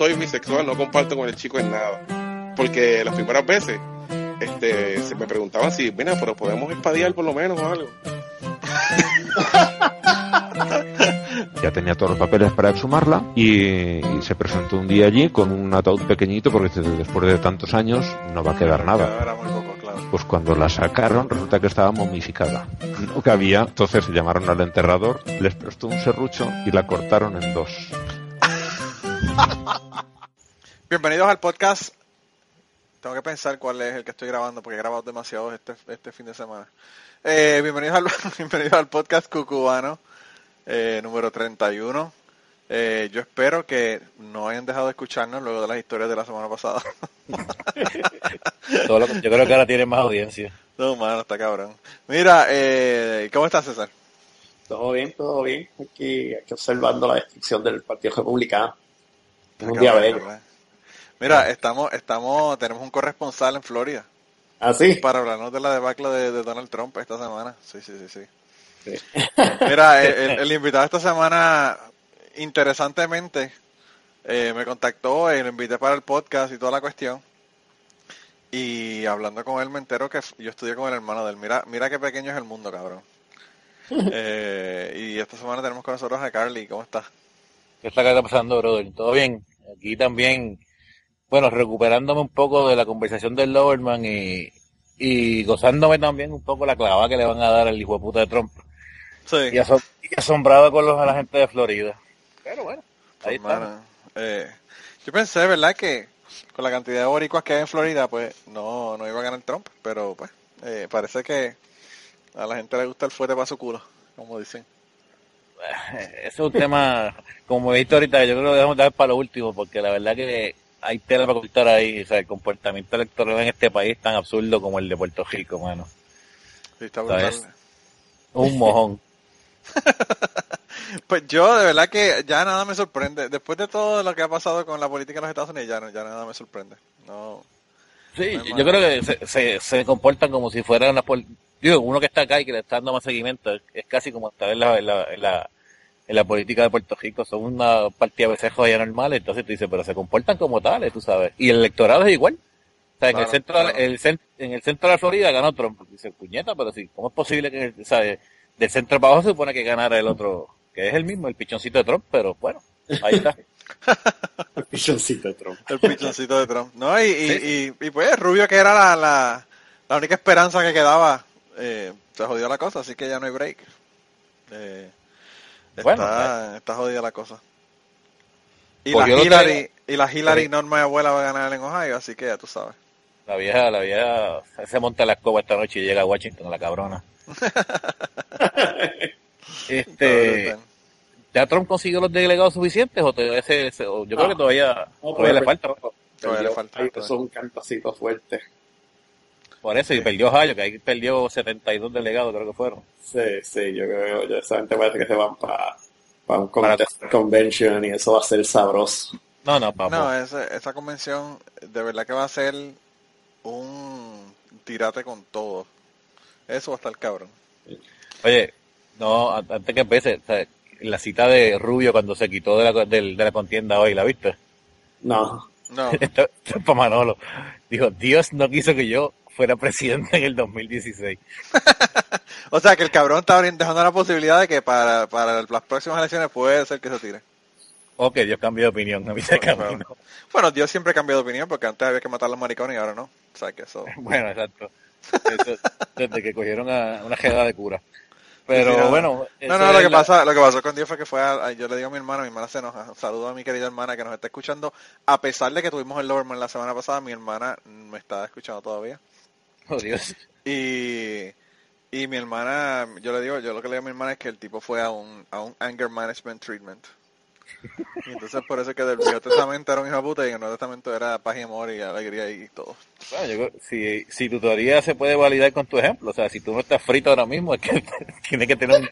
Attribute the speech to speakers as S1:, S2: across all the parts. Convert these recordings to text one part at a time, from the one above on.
S1: soy bisexual, no comparto con el chico en nada. Porque las primeras veces, este, se me preguntaban si, mira, pero podemos espadear por lo menos o algo.
S2: ya tenía todos los papeles para exhumarla y, y se presentó un día allí con un ataúd pequeñito porque después de tantos años no va a quedar nada. Pues cuando la sacaron resulta que estaba momificada. No cabía, entonces llamaron al enterrador, les prestó un serrucho y la cortaron en dos.
S3: Bienvenidos al podcast. Tengo que pensar cuál es el que estoy grabando porque he grabado demasiado este, este fin de semana. Eh, bienvenidos, al, bienvenidos al podcast cucubano eh, número 31. Eh, yo espero que no hayan dejado de escucharnos luego de las historias de la semana pasada.
S4: Todo lo que- yo creo que ahora tiene más audiencia.
S3: no, mano, está cabrón. Mira, eh, ¿cómo estás, César?
S5: Todo bien, todo bien. Aquí, aquí observando la destrucción del Partido Republicano. Un día.
S3: Mira, estamos, estamos, tenemos un corresponsal en Florida
S5: ¿Ah, sí?
S3: para hablarnos de la debacle de, de Donald Trump esta semana. Sí, sí, sí, sí.
S5: Sí.
S3: Mira, el, el- el invitado esta semana, interesantemente, eh, me contactó y lo invité para el podcast y toda la cuestión. Y hablando con él me entero que yo estudié con el hermano de él. Mira, mira qué pequeño es el mundo, cabrón. Eh, y esta semana tenemos con nosotros a Carly. ¿Cómo estás?
S4: ¿Qué está acá pasando, brother? ¿Todo bien? Aquí también, bueno, recuperándome un poco de la conversación del Loverman y, y gozándome también un poco la clavada que le van a dar al hijo de puta de Trump.
S3: Sí.
S4: Y, asom- y asombrado con los, a la gente de Florida. Pero bueno, ahí está.
S3: Mano, eh, yo pensé, ¿verdad? Que con la cantidad de boricuas que hay en Florida, pues no, no iba a ganar Trump. Pero pues eh, parece que a la gente le gusta el fuerte para su culo, como dicen.
S4: Ese es un tema, como he visto ahorita, yo creo que lo dejamos dejar para lo último, porque la verdad que hay tela para cortar ahí. O sea, el comportamiento electoral en este país es tan absurdo como el de Puerto Rico, mano.
S3: Sí, está.
S4: Un mojón.
S3: Pues yo de verdad que ya nada me sorprende. Después de todo lo que ha pasado con la política en los Estados Unidos, ya, no- ya nada me sorprende. No,
S4: Sí,
S3: No
S4: yo creo que se, se, se comportan como si fuera una... Digo, uno que está acá y que le está dando más seguimiento, es, es casi como estar en la, en, la, en, la, en la política de Puerto Rico. Son una partida de becejos allá normales, entonces tú dices, pero se comportan como tales, tú sabes. Y el electorado es igual. O sea, en,
S3: Claro,
S4: el centro,
S3: claro.
S4: el cen- en el centro de la Florida ganó Trump. Dice, puñeta, pero sí, ¿cómo es posible que o sea, del centro para abajo se supone que ganara el otro, que es el mismo, el pichoncito de Trump, pero bueno, ahí está.
S5: El pichoncito de Trump.
S3: el pichoncito de Trump. No, y, y, y, y, pues Rubio que era la, la, la única esperanza que quedaba, eh, se jodió la cosa, así que ya no hay break. Eh, está,
S4: Bueno,
S3: está jodida la cosa. Y
S4: Pues
S3: la Hillary, y la Hillary
S4: Sí.
S3: Norma abuela va a ganar en Ohio, así que ya tú sabes.
S4: La vieja, la vieja se monta la escoba esta noche y llega a Washington, la cabrona. este. ¿ya Trump consiguió los delegados suficientes o, todavía ese- ese- o yo creo que todavía,
S5: No,
S4: todavía le falta?
S3: Todavía le falta,
S5: ahí
S3: todavía.
S5: Eso es un cantacito fuerte.
S4: Por eso, y perdió Ohio, que ahí perdió 72 delegados, creo que fueron.
S5: Sí, sí, yo creo, yo, esa gente parece que se van para un
S4: Para-
S5: contest convention y eso va a ser sabroso.
S4: No, no, papá.
S3: No, ese- esa convención de verdad que va a ser un tirate con todo. Eso va a estar cabrón.
S4: Oye, no, antes que empiece, la cita de Rubio cuando se quitó de la, de la contienda hoy, ¿la viste?
S5: No,
S3: No,
S4: Esto, esto es para Manolo. Dijo, Dios no quiso que yo fuera presidente en el 2016.
S3: o sea que el cabrón está dejando la posibilidad de que para, para las próximas elecciones puede ser que se tire.
S4: O que Dios cambió de opinión a mitad de camino.
S3: Bueno, Dios siempre cambia de opinión porque antes había que matar a los maricones y ahora no. O sea que eso...
S4: Bueno, exacto. Eso, desde que cogieron a una jeda de cura. Pero
S3: Sí, no,
S4: bueno.
S3: No, no, lo que
S4: la-
S3: pasa, lo que pasó con Dios fue que fue a, a- yo le digo a mi hermana, mi hermana se enoja. Saludo a mi querida hermana que nos está escuchando. A pesar de que tuvimos el Loverman la semana pasada, mi hermana me está escuchando todavía.
S4: Oh, Dios.
S3: Y, y mi hermana, yo le digo, yo lo que le digo a mi hermana es que el tipo fue a un, a un anger management treatment. Y entonces por eso es que del Viejo Testamento era un hijo de puta y en el Nuevo Testamento era paz y amor y alegría y todo.
S4: Bueno, yo si, si tu teoría se puede validar con tu ejemplo, o sea, si tú no estás frito ahora mismo, es que tienes que tener un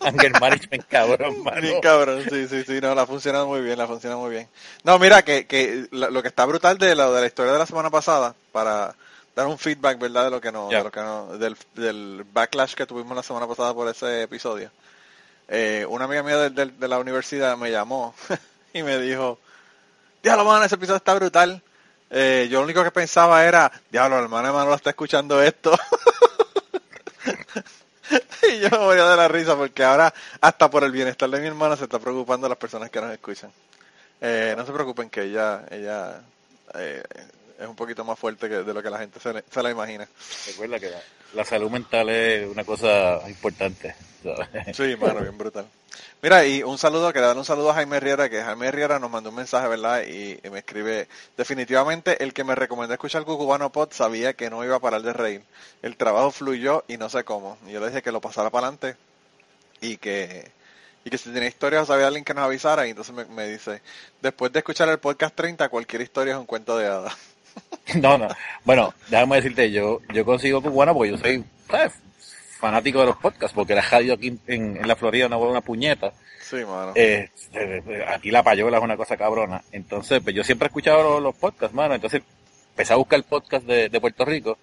S4: anger management cabrón, mano.
S3: Bien cabrón, sí, sí, sí, no, la ha funcionado muy bien, la ha funcionado muy bien. No, mira, que, que lo, lo que está brutal de la, de la historia de la semana pasada, para dar un feedback, ¿verdad? De lo que no, de lo que no, del, del backlash que tuvimos la semana pasada por ese episodio. Eh, una amiga mía del- de, la universidad me llamó y me dijo, diablo, mano, ese episodio está brutal. Eh, yo lo único que pensaba era, diablo, el hermano de está escuchando esto. y yo me moría de la risa porque ahora, hasta por el bienestar de mi hermana, se está preocupando las personas que nos escuchan. Eh, no se preocupen que ella, ella eh, es un poquito más fuerte que de lo que la gente se, le- se la imagina.
S4: Recuerda que la, la salud mental es una cosa importante. ¿sabes?
S3: Sí, mano, bien brutal. Mira, y un saludo, quería darle un saludo a Jaime Riera, que Jaime Riera nos mandó un mensaje, ¿verdad? Y, y me escribe, definitivamente el que me recomendó escuchar Cucubano Pod sabía que no iba a parar de reír. El trabajo fluyó y no sé cómo. Y yo le dije que lo pasara para adelante y que, y que si tenía historias o sabía alguien que nos avisara. Y entonces me, me dice, después de escuchar el podcast 30, cualquier historia es un cuento de hadas.
S4: No, no. Bueno, déjame decirte, yo yo consigo cubana porque yo soy ¿sabes? fanático de los podcasts, porque la radio aquí en, en la Florida no una puñeta.
S3: Sí, mano.
S4: Eh, eh, aquí la payola es una cosa cabrona. Entonces, pues yo siempre he escuchado los, los podcasts, mano. Entonces, empecé a buscar el podcast de, de Puerto Rico.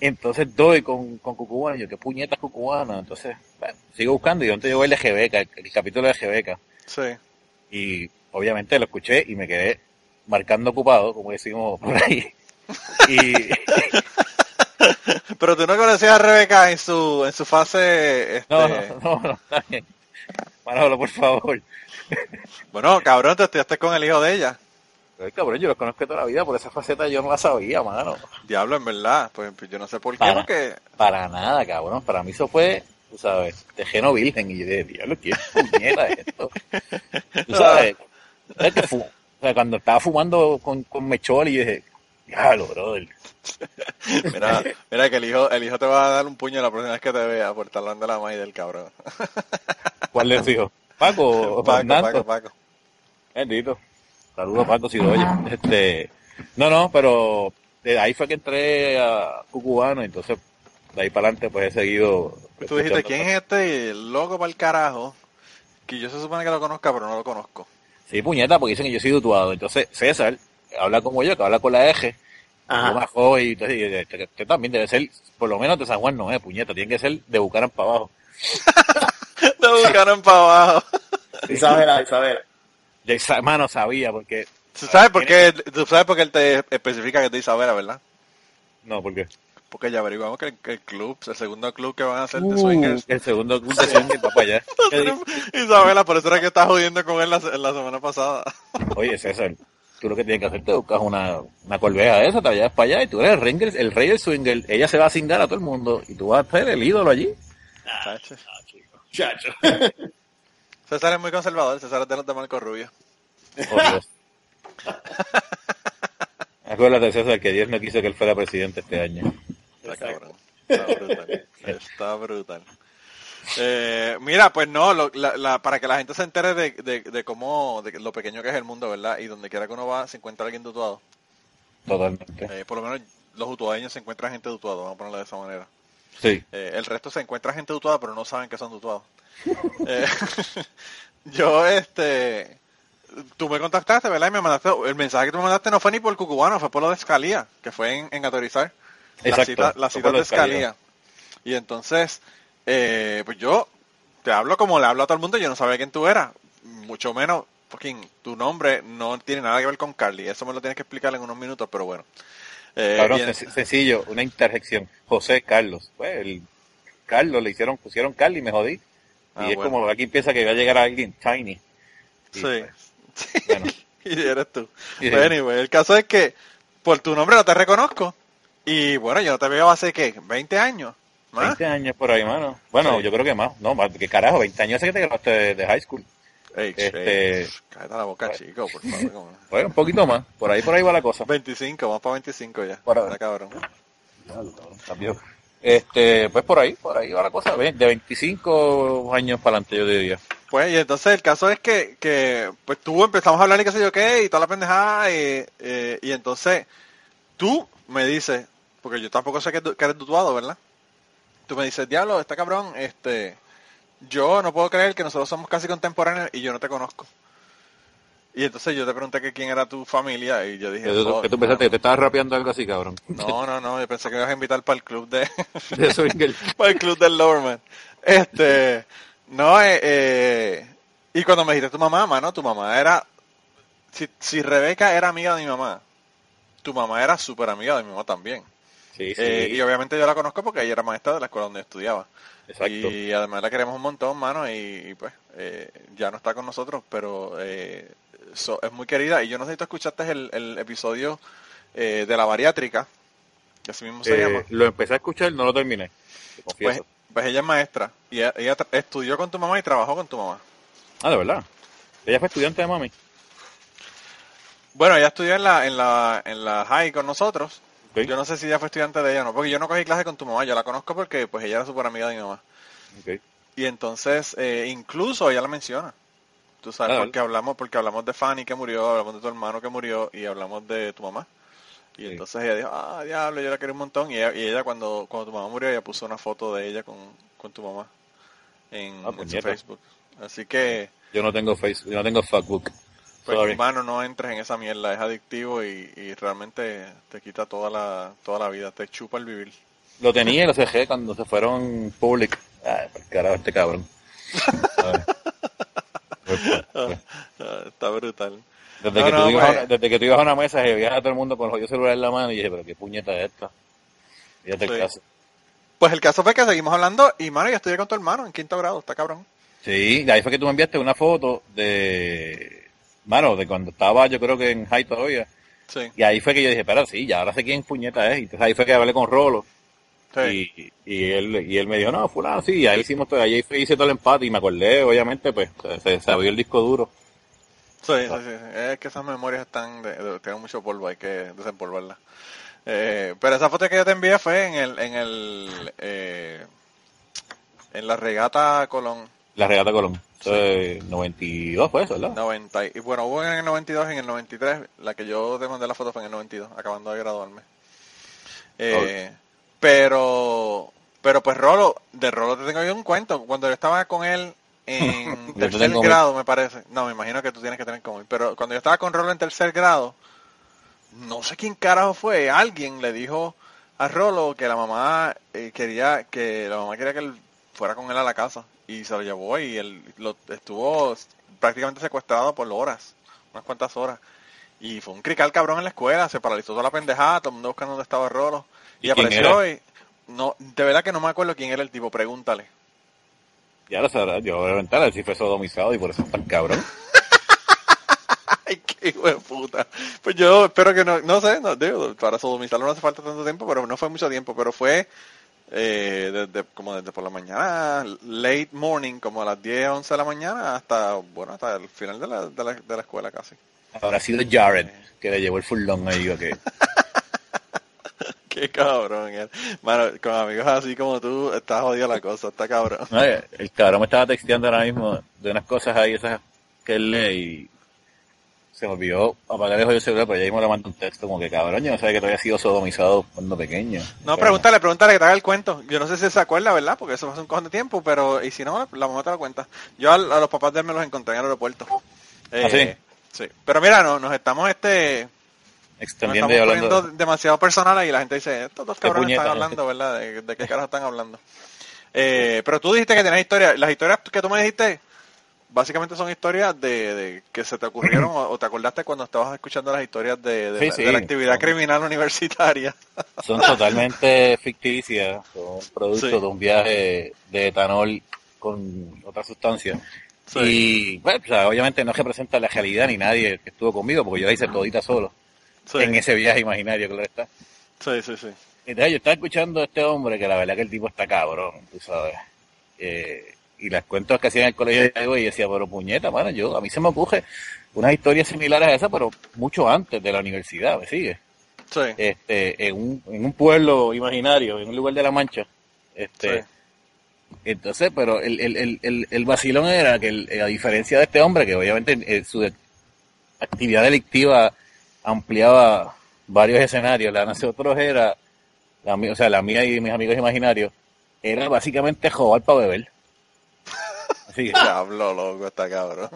S4: Entonces doy con, con Cucubana. Y yo, ¿qué puñetas Cucubana? Entonces, bueno, sigo buscando y donde llegó el de Jebeca, el, el capítulo de Jebeca.
S3: Sí.
S4: Y obviamente lo escuché y me quedé marcando ocupado, como decimos por ahí. Y
S3: Pero tú no conocías a Rebeca en su, en su fase, este...
S4: no, no, no, no, está bien. Manolo, por favor.
S3: Bueno, cabrón, te estudiaste con el hijo de ella.
S4: Ay, cabrón, yo los conozco toda la vida, por esa faceta yo no la sabía, mano.
S3: Diablo, en verdad. Pues, pues yo no sé por qué,
S4: Para.
S3: porque...
S4: Para nada, cabrón. Para mí eso fue, tú sabes, tejeno virgen. Y yo dije, diablo, ¿qué puñeta es esto? Tú sabes, ¿sabes qué fu- o sea, cuando estaba fumando con, con Mechol y yo dije, diablo, brother.
S3: Mira, mira que el hijo, el hijo te va a dar un puño la próxima vez que te vea por estar hablando de la maíz del cabrón.
S4: ¿Cuál les dijo? Paco, o
S3: Paco? Paco, Paco.
S4: Bendito. Saludos Paco si lo oye. Este, no, no, pero de ahí fue que entré a Cucubano, entonces de ahí para adelante pues he seguido.
S3: Tú dijiste, ¿quién es este loco para el carajo? Que yo se supone que lo conozca, pero no lo conozco.
S4: Sí, puñeta, porque dicen que yo soy dutuado. Entonces César habla como yo, que habla con la eje,
S5: Ajá.
S4: yo más joven, y entonces este, este también debe ser, por lo menos de San Juan no es, puñeta, tiene que ser de Bucaran para abajo.
S3: Te buscaron para abajo.
S5: Isabela, Isabela.
S4: De esa mano sabía, porque...
S3: ¿Tú sabes por qué? Tú sabes por qué él te especifica que es de Isabela, ¿verdad?
S4: No, porque...
S3: Porque ya averiguamos que el, que el club, el segundo club que van a hacer de
S4: Uh,
S3: swingers,
S4: el segundo club de swingers va para allá.
S3: Isabela, por eso era que estás jodiendo con él la, la semana pasada.
S4: Oye, César, tú lo que tienes que hacer, te buscas una, una corbeja esa, te llevas para allá y tú eres el, ringer, el rey del swinger. Ella se va a cingar a todo el mundo y tú vas a ser el ídolo allí.
S3: Chacho.
S5: Chacho.
S3: César es muy conservador, César es de los de Marco Rubio.
S4: Oh, Dios. Acuérdate, César, que Dios no quiso que él fuera presidente este año.
S3: Está cabrón. Está brutal. Está brutal. Eh, mira, pues no, lo- la- la- para que la gente se entere de, de, de cómo, de lo pequeño que es el mundo, ¿verdad? Y donde quiera que uno va, se encuentra alguien dutuado.
S4: Totalmente.
S3: Eh, por lo menos los utuadeños se encuentran gente dutuada, vamos a ponerlo de esa manera.
S4: Sí.
S3: Eh, el resto se encuentra gente dutuada, pero no saben que son dutuados. Eh, yo, este, tú me contactaste, ¿verdad? Y me mandaste, el mensaje que tú me mandaste no fue ni por Cucubano, fue por lo de Escalía, que fue en, en Autorizar. La
S4: Exacto,
S3: la
S4: lo
S3: de. Escalía. Y entonces, eh, pues yo te hablo como le hablo a todo el mundo, yo no sabía quién tú eras, mucho menos, fucking, tu nombre no tiene nada que ver con Carly, eso me lo tienes que explicar en unos minutos, pero bueno. Eh,
S4: Cabrón,
S3: bien.
S4: sen- sencillo, una interjección. José Carlos. Pues el Carlos le hicieron, pusieron Carlos y me jodí.
S3: Ah,
S4: y es
S3: bueno.
S4: como aquí piensa que va a llegar alguien tiny. Y,
S3: Sí.
S4: pues, bueno,
S3: y eres tú.
S4: Sí.
S3: Pero anyway, el caso es que por tu nombre no te reconozco. Y bueno, yo no te veo hace, ¿qué? ¿20 años? ¿Más?
S4: 20 años por ahí, mano. Bueno,
S3: Sí.
S4: yo creo que más. No, más, que carajo, 20 años hace que te graduaste de, high school.
S3: Ey,
S4: Este-
S3: cállate la boca, chico, por favor.
S4: Bueno, un poquito más. Por ahí, por ahí va la cosa.
S3: 25, vamos para 25 ya.
S4: Por.
S3: Está cabrón.
S4: Cambió. Este, pues por ahí, por ahí va la cosa. De 25 años para adelante, yo diría.
S3: Pues, y entonces el caso es que, que pues tú empezamos a hablar y qué sé yo qué, y toda la pendejada, y, eh, y entonces tú me dices, porque yo tampoco sé que, eres dutuado, ¿verdad? Tú me dices, diablo, está cabrón, este, yo no puedo creer que nosotros somos casi contemporáneos y yo no te conozco. Y entonces yo te pregunté que quién era tu familia y yo dije,
S4: ¿Qué tú,
S3: "Oh,
S4: qué tú pensaste? ¿Que te estabas rapeando algo así, cabrón?
S3: no, no, no, yo pensé que me ibas a invitar para el club de, para el club del Lowerman. Este, no, eh, eh, y cuando me dijiste tu mamá, mano, tu mamá era si, si Rebeca era amiga de mi mamá, tu mamá era súper amiga de mi mamá también.
S4: Sí, sí.
S3: Eh, y obviamente yo la conozco porque ella era maestra de la escuela donde estudiaba.
S4: Exacto.
S3: Y además la queremos un montón, mano, y, y pues eh, ya no está con nosotros, pero eh, so- es muy querida. Y yo no sé si tú escuchaste el, el episodio de la bariátrica, que así mismo se llama.
S4: lo empecé a escuchar, no lo terminé. te
S3: Pues, pues ella es maestra y ella, ella estudió con tu mamá y trabajó con tu mamá.
S4: Ah, de verdad. Ella fue estudiante de mami.
S3: Bueno, ella estudió en la, en la, en la high con nosotros. Yo no sé si ella fue estudiante de ella o no, porque yo no cogí clase con tu mamá, yo la conozco porque pues ella era súper amiga de mi mamá. Y entonces, eh, incluso ella la menciona. Tú sabes,
S4: Ah,
S3: porque hablamos, porque hablamos de Fanny que murió, hablamos de tu hermano que murió y hablamos de tu mamá. Y
S4: Sí.
S3: entonces ella dijo, ah, diablo, yo la quería un montón. Y ella, y ella cuando, cuando tu mamá murió, ella puso una foto de ella con, con tu mamá en,
S4: Ah,
S3: en su
S4: puñeta.
S3: Facebook. Así que,
S4: Yo no tengo Facebook, yo no tengo Facebook.
S3: Pues
S4: Sorry.
S3: hermano, no entres en esa mierda, es adictivo y, y realmente te quita toda la, toda la vida, te chupa el vivir.
S4: Lo tenía y lo dejé cuando se fueron public. Ay, carajo, este cabrón.
S3: Está brutal.
S4: Desde,
S3: No,
S4: que
S3: no,
S4: tú ibas a
S3: pues.
S4: una, desde que tú ibas a una mesa y veías a todo el mundo con el jodido celular en la mano y dije, pero qué puñeta es esta. Fíjate el
S3: Sí.
S4: caso.
S3: Pues el caso fue que seguimos hablando y, mano, yo estudié con tu hermano en quinto grado, está cabrón.
S4: Sí, ahí fue que tú me enviaste una foto de, mano, de cuando estaba yo creo que en high todavía.
S3: Sí,
S4: Y ahí fue que yo dije, pero sí, ya ahora sé quién puñeta es. Y entonces ahí fue que hablé con Rolo.
S3: sí.
S4: Y, y él y él me dijo, no, fulano, sí, y ahí hicimos todo, ahí hice todo el empate y me acordé, obviamente, pues, se, se abrió el disco duro.
S3: Sí, sí, sí, sí. Es que esas memorias están, de, de- tienen mucho polvo, hay que desempolvarlas. Eh, pero esa foto que yo te envié fue en el, en el, eh, en la regata Colón
S4: La regata Colón. Entonces, 92 fue eso, ¿verdad?
S3: 90. Y bueno, hubo en el 92, en el 93, la que yo te mandé la foto fue en el 92, acabando de graduarme. Eh, Pero, pero pues Rolo, de Rolo te tengo yo un cuento. Cuando yo estaba con él en tercer grado, me parece. No, me imagino que tú tienes que tener como él. Pero cuando yo estaba con Rolo en tercer grado, no sé quién carajo fue, alguien le dijo a Rolo que la mamá eh, quería que la mamá quería que él fuera con él a la casa y se lo llevó y él lo estuvo prácticamente secuestrado por horas, unas cuantas horas. Y fue un crical cabrón en la escuela, se paralizó toda la pendejada, todo el mundo buscando dónde estaba Rolo. Y,
S4: ¿Y quién
S3: apareció y no, de verdad que no me acuerdo quién era el tipo, pregúntale.
S4: Ya lo sabrás, yo voy a a si fue sodomizado y por eso es tan cabrón.
S3: Ay, qué hijo de puta. Pues yo espero que no, no sé, no, digo, para sodomizarlo no hace falta tanto tiempo, pero no fue mucho tiempo, pero fue eh, desde, como desde por la mañana, late morning, como a las 10, 11 de la mañana, hasta, bueno, hasta el final de la, de la, de la escuela casi.
S4: Habrá sido Jared que le llevó el furlón ahí, o que
S3: Qué cabrón, él. Mano, con amigos así como tú, está jodida la cosa, está cabrón.
S4: No, el cabrón me estaba texteando ahora mismo de unas cosas ahí, esas que él lee y se me olvidó apagar el jodido celular, pero ya mismo le mando un texto como que cabrón, yo no sabía que todavía sido sodomizado cuando pequeño.
S3: No,
S4: Pero,
S3: pregúntale, pregúntale que te haga el cuento. Yo no sé si se acuerda, ¿verdad? Porque eso fue hace un cojón de tiempo, pero, y si no, la mamá te lo cuenta. Yo a, a los papás de él me los encontré en el aeropuerto. Eh,
S4: ¿Ah, sí?
S3: Sí. Pero mira, no, nos estamos, este, nos
S4: Extendiendo
S3: estamos
S4: y hablando.
S3: poniendo demasiado personales y la gente dice, estos dos cabrones
S4: puñeta,
S3: están hablando, ¿verdad? ¿De, de qué carajo están hablando? Eh, pero tú dijiste que tenías historias. Las historias que tú me dijiste, básicamente son historias de, de que se te ocurrieron o, o te acordaste cuando estabas escuchando las historias de, de
S4: Sí,
S3: la,
S4: sí.
S3: de la actividad criminal universitaria.
S4: Son totalmente ficticias, son producto
S3: Sí.
S4: de un viaje de etanol con otra sustancia.
S3: Sí.
S4: Y, bueno, o sea, obviamente no representa la realidad ni nadie que estuvo conmigo, porque yo la hice todita solo,
S3: Sí,
S4: en ese viaje imaginario, claro está.
S3: sí, sí. sí.
S4: Entonces yo estaba escuchando a este hombre, que la verdad que el tipo está cabrón, tú sabes. Eh, y las cuentos que hacía en el colegio de algo y decía, pero puñeta, mano, yo, a mí se me ocurre unas historias similares a esas, pero mucho antes de la universidad, ¿me sigue?
S3: Sí.
S4: Este, en un, en un pueblo imaginario, en un lugar de la Mancha. Este,
S3: Sí.
S4: entonces, pero el, el, el, el, el vacilón era que el- a diferencia de este hombre, que obviamente eh, su de- actividad delictiva ampliaba varios escenarios, la de nosotros era, la, o sea, la mía y mis amigos imaginarios, era básicamente robar para beber.
S3: Diablo, loco, está cabrón.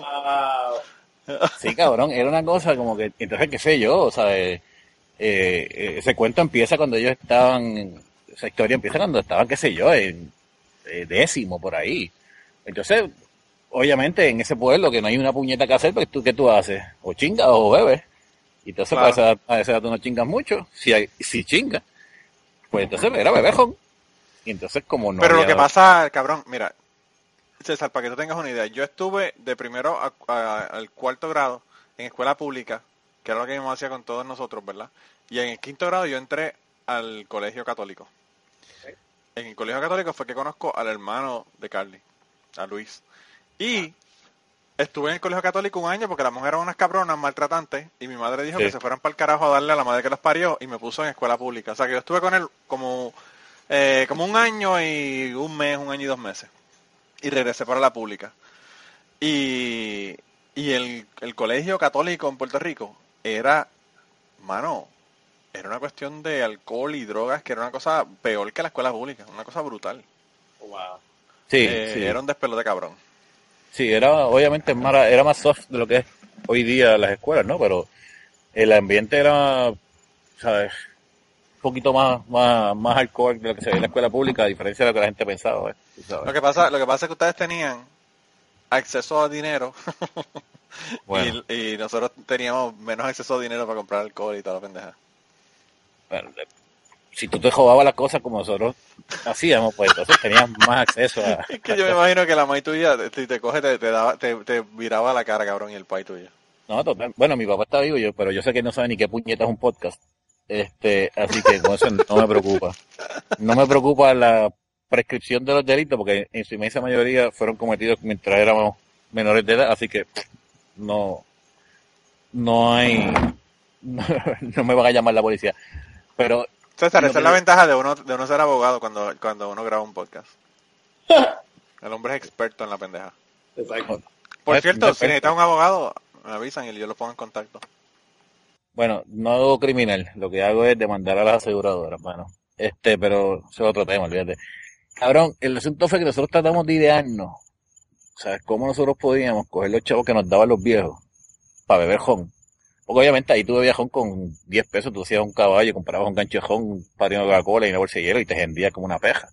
S4: Sí, cabrón, era una cosa como que, entonces, qué sé yo, o sea, eh, eh, ese cuento empieza cuando ellos estaban, esa historia empieza cuando estaban, qué sé yo, en eh, décimo por ahí. Entonces, obviamente en ese pueblo que no hay una puñeta que hacer, pues tú, ¿qué tú haces? O chingas o bebes. Y entonces
S3: Claro.
S4: pues, a esa edad- a esa edad tú no chingas mucho. Si, hay, si chingas, pues entonces era bebejón. Y entonces como no
S3: Pero lo
S4: había-
S3: que pasa, cabrón, mira, César, para que tú tengas una idea, yo estuve de primero a- a- al cuarto grado en escuela pública, que era lo que mi mamá hacía con todos nosotros, ¿verdad? Y en el quinto grado yo entré al colegio católico. En el colegio católico fue que conozco al hermano de Carly, a Luis. Y estuve en el colegio católico un año porque las mujeres eran unas cabronas maltratantes y mi madre dijo
S4: Sí.
S3: que se fueran para el carajo a darle a la madre que los parió y me puso en escuela pública. O sea que yo estuve con él como, eh, como un año y un mes, un año y dos meses. Y regresé para la pública. Y, y el, el colegio católico en Puerto Rico era, mano, era una cuestión de alcohol y drogas que era una cosa peor que la escuela pública, una cosa brutal.
S5: Wow.
S4: Sí,
S3: Eh,
S4: sí.
S3: Era un despelote cabrón.
S4: Sí, era obviamente más, era más soft de lo que es hoy día las escuelas, ¿no? Pero el ambiente era, ¿sabes? Poquito más, más, más hardcore de lo que se ve en la escuela pública, a diferencia de lo que la gente pensaba, ¿eh?
S3: Lo que pasa, lo que pasa es que ustedes tenían acceso a dinero
S4: Bueno,
S3: y, y nosotros teníamos menos acceso a dinero para comprar alcohol y toda la pendeja.
S4: bueno, si tú te jodabas las cosas como nosotros hacíamos, pues entonces tenías más acceso a...
S3: Es que yo me imagino que la maíz tuya, si te coge, te, te, daba, te, te viraba la cara, cabrón, y el pai tuyo.
S4: No, total. Bueno, mi papá está vivo, yo, pero yo sé que no sabe ni qué puñeta es un podcast. Este, así que con eso no me preocupa. No me preocupa la prescripción de los delitos, porque en su inmensa mayoría fueron cometidos mientras éramos menores de edad, así que no, no hay, no, no me van a llamar la policía. Pero
S3: César, esa es la ventaja de uno, de uno ser abogado cuando, cuando uno graba un podcast. El hombre es experto en la pendeja.
S5: Exacto.
S3: Por
S4: Es-
S3: cierto, si necesitas un abogado, me avisan y yo los pongo en contacto.
S4: Bueno, no hago criminal, lo que hago es demandar a las aseguradoras, mano. Este, pero eso es otro tema, olvídate. Cabrón, el asunto fue que nosotros tratamos de idearnos, ¿sabes? Cómo nosotros podíamos coger los chavos que nos daban los viejos para beber jón. Porque obviamente ahí tú bebías jón con 10 pesos, tú hacías un caballo, comprabas un gancho de jón, padrino de Coca-Cola y una bolsa de hielo y te gendías como una peja.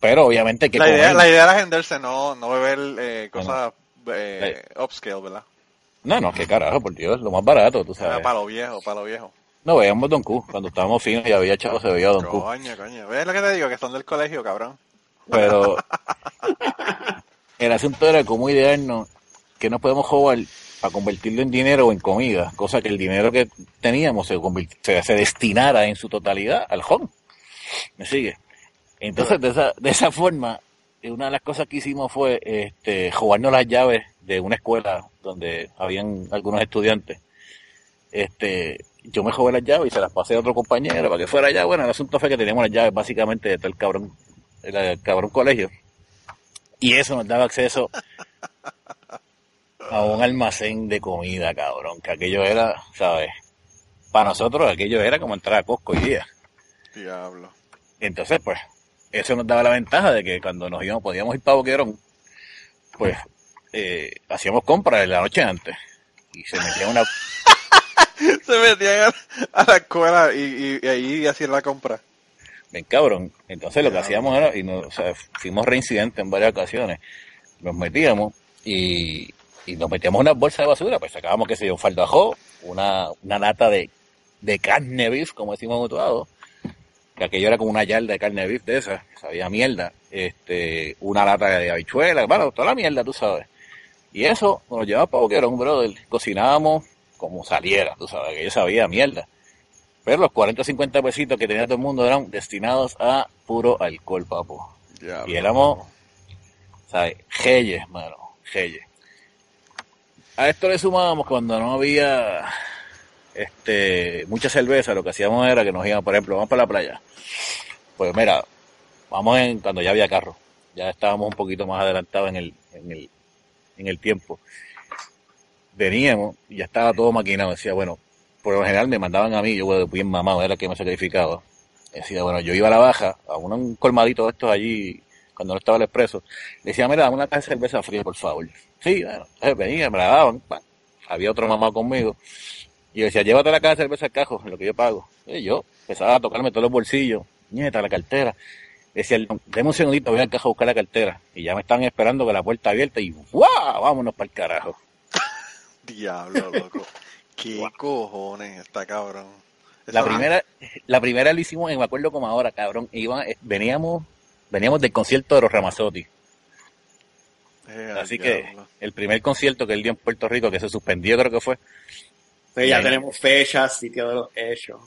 S4: Pero obviamente que
S3: La idea,
S4: comer-
S3: la idea era agendarse, no, no beber eh, cosas eh, upscale, ¿verdad?
S4: No, no, qué carajo, por Dios, lo más barato, tú
S3: Era
S4: sabes.
S3: para lo viejo, para lo viejo.
S4: No, veíamos Don Q. Cuando estábamos finos y había chavos, se veía Don Q.
S3: Coño, coño. ¿Ves lo que te digo? Que son del colegio, cabrón.
S4: Pero el asunto era cómo idearnos que nos podemos jugar para convertirlo en dinero o en comida, cosa que el dinero que teníamos se, se, se destinara en su totalidad al home. ¿Me sigue? Entonces, de esa, de esa forma, una de las cosas que hicimos fue este, jugarnos las llaves de una escuela donde habían algunos estudiantes. Este, yo me jugué las llaves y se las pasé a otro compañero para que fuera allá. Bueno, el asunto fue que teníamos las llaves básicamente de todo el cabrón, el, el cabrón colegio. Y eso nos daba acceso a un almacén de comida, cabrón, que aquello era, ¿sabes? Para nosotros aquello era como entrar a Costco hoy día.
S3: Diablo.
S4: Entonces, pues, eso nos daba la ventaja de que cuando nos íbamos, podíamos ir para Boquerón, pues, eh, hacíamos compras de la noche antes. Y se metía una,
S3: Se metían a, la escuela y, y, y ahí hacían la compra.
S4: ven cabrón. Entonces lo que hacíamos era, y nos, o sea, fuimos reincidentes en varias ocasiones, nos metíamos y, y nos metíamos en una bolsa de basura, pues sacábamos, qué sé yo, un ajo, una, una lata de, de carne beef, como decimos mutuados, que aquello era como una yarda de carne beef de esa, sabía mierda, este, una lata de habichuelas, bueno, toda la mierda, tú sabes. Y eso nos lo llevaba para Boquerón, brother. Cocinábamos como saliera, tú sabes, que yo sabía mierda. Pero los 40 o 50 pesitos que tenía todo el mundo eran destinados a puro alcohol, papo. Y éramos, ¿sabes? Geyes, mano, geyes. A esto le sumábamos cuando no había este mucha cerveza, lo que hacíamos era que nos íbamos, por ejemplo, vamos para la playa. Pues mira, vamos en cuando ya había carro. Ya estábamos un poquito más adelantados en el, en el, en el tiempo. Veníamos y ya estaba todo maquinado. Decía, bueno, por lo general me mandaban a mí, yo bueno, bien mamado, era el que me sacrificaba. Decía, bueno, yo iba a la baja, a un, colmadito de estos allí, cuando no estaba el expreso. Decía, mira, dame una caja de cerveza fría, por favor. Sí, bueno, venía, me la daban. Había otro mamá conmigo. Y yo decía, llévate la caja de cerveza al cajo, en lo que yo pago. Y yo empezaba a tocarme todos los bolsillos, nieta, la cartera. Decía, deme un segundito, voy al caja a buscar la cartera. Y ya me estaban esperando con la puerta abierta y ¡guau! Vámonos para el carajo.
S3: Diablo, loco. ¿Qué cojones está cabrón?
S4: La primera, la primera lo hicimos, me acuerdo como ahora, cabrón. Iba, eh, veníamos, veníamos del concierto de los Ramazotti.
S3: Eh,
S4: Así
S3: diablo.
S4: que el primer concierto que él dio en Puerto Rico, que se suspendió, creo que fue.
S5: Entonces ya tenemos fechas, sitio de los hechos.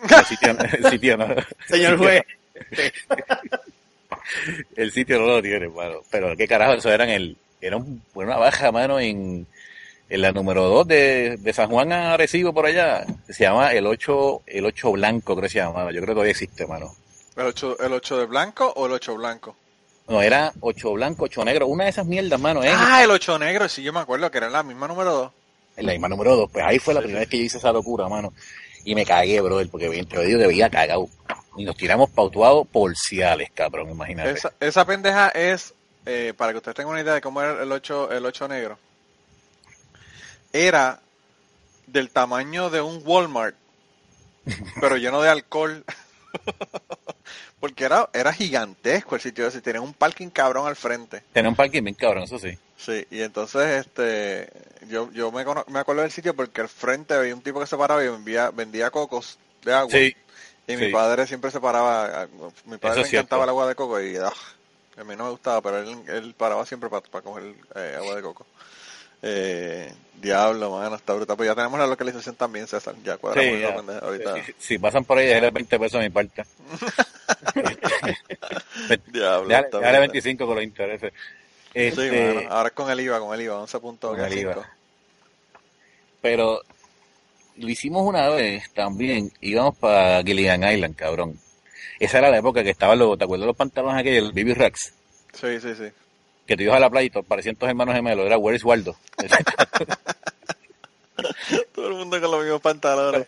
S4: El sitio, el sitio no,
S5: Señor juez,
S4: el sitio no lo tiene, mano. Pero qué carajo, eso eran el, era un- una baja, mano, en, en la número 2 de, de San Juan a Arecibo por allá. Se llama el 8, el 8 blanco, creo que se llamaba. Yo creo que todavía existe, mano.
S3: ¿El 8, ¿El 8 de blanco o el 8 blanco?
S4: No, era 8 blanco, 8 negro. Una de esas mierdas, mano, ¿eh?
S3: Ah, el 8 negro, sí, yo me acuerdo que era la misma número 2.
S4: En la misma número 2. Pues ahí fue la primera vez que yo hice esa locura, mano. Y me cagué, brother, porque te lo digo que veía cagado. Y nos tiramos pautuados porciales, cabrón, imagínate.
S3: Esa, esa pendeja es, eh, para que ustedes tengan una idea de cómo era el 8, el 8 negro, era del tamaño de un Walmart, pero lleno de alcohol. Porque era, era gigantesco el sitio ese, tenía un parking cabrón al frente.
S4: Tenía un parking bien cabrón, eso sí.
S3: Sí, y entonces este yo, yo me, me acuerdo del sitio porque al frente había un tipo que se paraba y vendía, vendía cocos de agua.
S4: Sí,
S3: Y
S4: Sí.
S3: mi padre siempre se paraba, mi padre le encantaba el agua de coco y ah, a mí no me gustaba, pero él, él paraba siempre para coger eh, agua de coco. Eh, diablo, mano, está brutal. Pues ya tenemos la localización también, César. Ya cuadramos
S4: Sí, ya.
S3: ahorita.
S4: Si, si pasan por ahí, déjale 20 pesos a mi parte.
S3: Diablo,
S4: Déjale,
S3: está
S4: déjale
S3: brutal.
S4: 25 con los intereses.
S3: Sí,
S4: Este,
S3: mano, ahora es con el IVA, con el IVA, 11 puntos,
S4: Con el IVA.
S3: 5.
S4: pero lo hicimos una vez también. Íbamos para Gilligan Island, cabrón. Esa era la época que estaban los, ¿te acuerdas los pantalones aquellos, el BB Rex?
S3: Sí, sí, sí.
S4: Que te ibas a la playa y parecían todos hermanos gemelos. Era Where is Waldo.
S3: Todo el mundo con los mismos pantalones.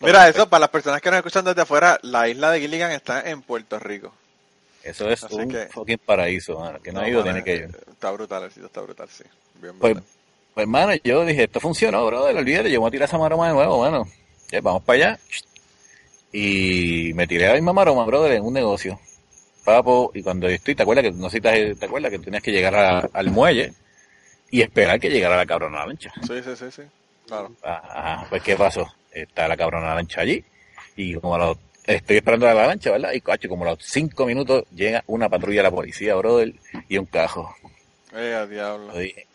S3: Mira, eso para las personas que nos escuchan desde afuera, la isla de Gilligan está en Puerto Rico.
S4: Eso es
S3: Así
S4: un
S3: que-
S4: fucking paraíso, mano. Que no, ha ido, tiene que ir.
S3: Está brutal, el sitio está brutal, sí. Bien
S4: Pues,
S3: brutal.
S4: pues, mano, yo dije, esto funcionó, brother, olvídate, yo voy a tirar esa maroma de nuevo, mano. Ya, vamos para allá. Y me tiré a la misma maroma, brother, en un negocio. Papo, y cuando estoy, ¿te acuerdas que, no sé te, te acuerdas que tenías que llegar a- al muelle y esperar que llegara la cabrona lancha?
S3: Sí, sí, sí, sí. Claro.
S4: Ajá, pues ¿qué pasó? Está la cabrona lancha allí y como a los, estoy esperando a la lancha, ¿verdad? Y cacho, como a los cinco minutos llega una patrulla de la policía, brother, y un cajo.
S3: Eh, a diablo.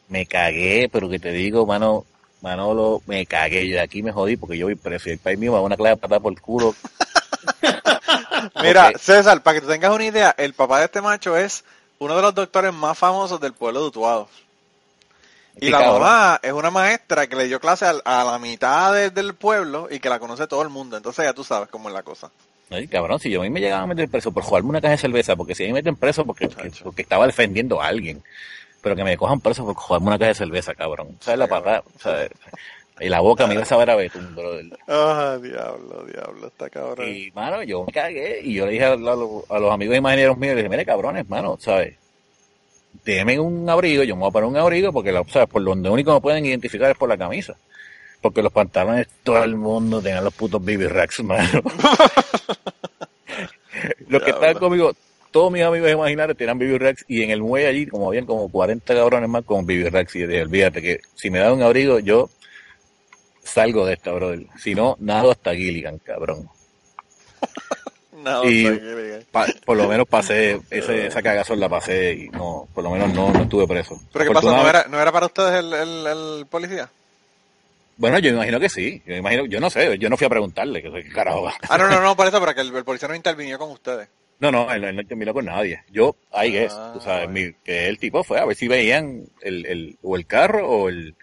S4: Me cagué, pero que te digo, mano, Manolo, me cagué. Yo de aquí me jodí porque yo voy preso. Y el país mío me va a una clase de patada por el culo.
S3: Mira. César, para que tú tengas una idea, el papá de este macho es uno de los doctores más famosos del pueblo de Utuado. Y
S4: Qué
S3: la
S4: cabrón.
S3: mamá es una maestra que le dio clase a, la mitad de- del pueblo y que la conoce todo el mundo. Entonces ya tú sabes cómo es la cosa.
S4: Ay, cabrón, si yo a mí me llegaba a meter preso por jugarme una caja de cerveza, porque si a mí me meten preso porque, estaba defendiendo a alguien, pero que me cojan preso por jugarme una caja de cerveza, cabrón. ¿Sabes la patada? ¿Sabes? Y la boca me iba a saber a betún, brother.
S3: Ah, diablo, diablo, está cabrón.
S4: Y, mano, yo me cagué y yo le dije a, los- a los amigos imagineros míos, le dije, mire, cabrones, mano, ¿sabes? Déjenme un abrigo, yo me voy a poner un abrigo porque, la, ¿sabes? Por donde único me pueden identificar es por la camisa. Porque los pantalones, todo el mundo tenía los putos BB Racks, mano. los que estaban conmigo, todos mis amigos imaginarios tenían BB Racks y en el muelle allí, como habían como 40 cabrones más con BB Racks. Y dije, olvídate que si me dan un abrigo, yo salgo de esta, brother. Si no, nado hasta Gilligan, cabrón.
S3: No,
S4: y-. Pa- por lo menos pasé, ese, esa cagazón la pasé y no, por lo menos no, no estuve preso.
S3: ¿Pero qué pasó? ¿No era, ¿No era para ustedes el, el, el policía?
S4: Bueno, yo imagino que sí, yo imagino, yo no sé, yo no fui a preguntarle, que qué carajo.
S3: Ah, no, no, no, por eso, para que el, el policía no intervinió con ustedes.
S4: No, no, él, él no terminó con nadie. Yo, ahí es,
S3: Ah,
S4: tú sabes,
S3: bueno.
S4: mi- que el tipo fue a ver si veían el, el, o el carro o el,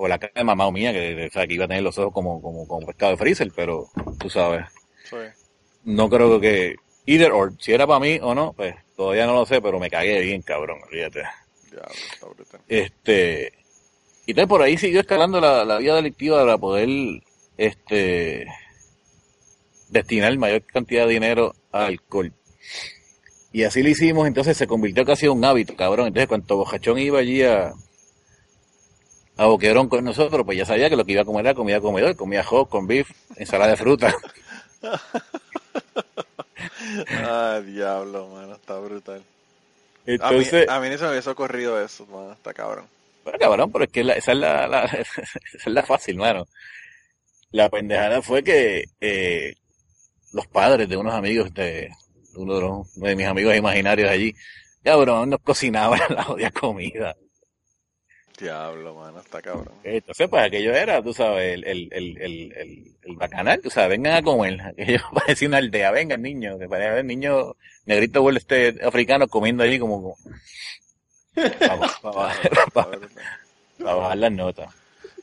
S4: o la cara de mamá mía, que, o sea, que iba a tener los ojos como, como, como pescado de freezer, pero tú sabes,
S3: Sí.
S4: no creo que, either or, si era para mí o no, pues todavía no lo sé, pero me cagué bien, cabrón,
S3: está brutal.
S4: Este, y entonces por ahí siguió escalando la, la vía delictiva para poder, este, destinar mayor cantidad de dinero alcohol. Y así lo hicimos, entonces se convirtió casi en un hábito, cabrón. Entonces cuando Bojachón iba allí a, a Boquerón con nosotros, pues ya sabía que lo que iba a comer era comida comedor, comía hot con beef, ensalada de fruta.
S3: Ah, diablo, mano, está brutal.
S4: Entonces,
S3: a, mí, a mí se me hubiese ocurrido eso, mano, está cabrón.
S4: Bueno, cabrón, pero es que la- esa, es la, la- esa es la fácil, mano. La pendejada fue que eh, los padres de unos amigos de uno de, los- de mis amigos imaginarios allí, cabrón, nos cocinaban la jodida comida.
S3: Diablo, mano, está cabrón.
S4: Entonces, pues aquello era, tú sabes, el, el, el, el, bacanal, tú sabes, vengan a comer. Aquello parecía una aldea, vengan niños, que parecía el niño negrito vuelve este africano comiendo allí como, para, bajar las notas.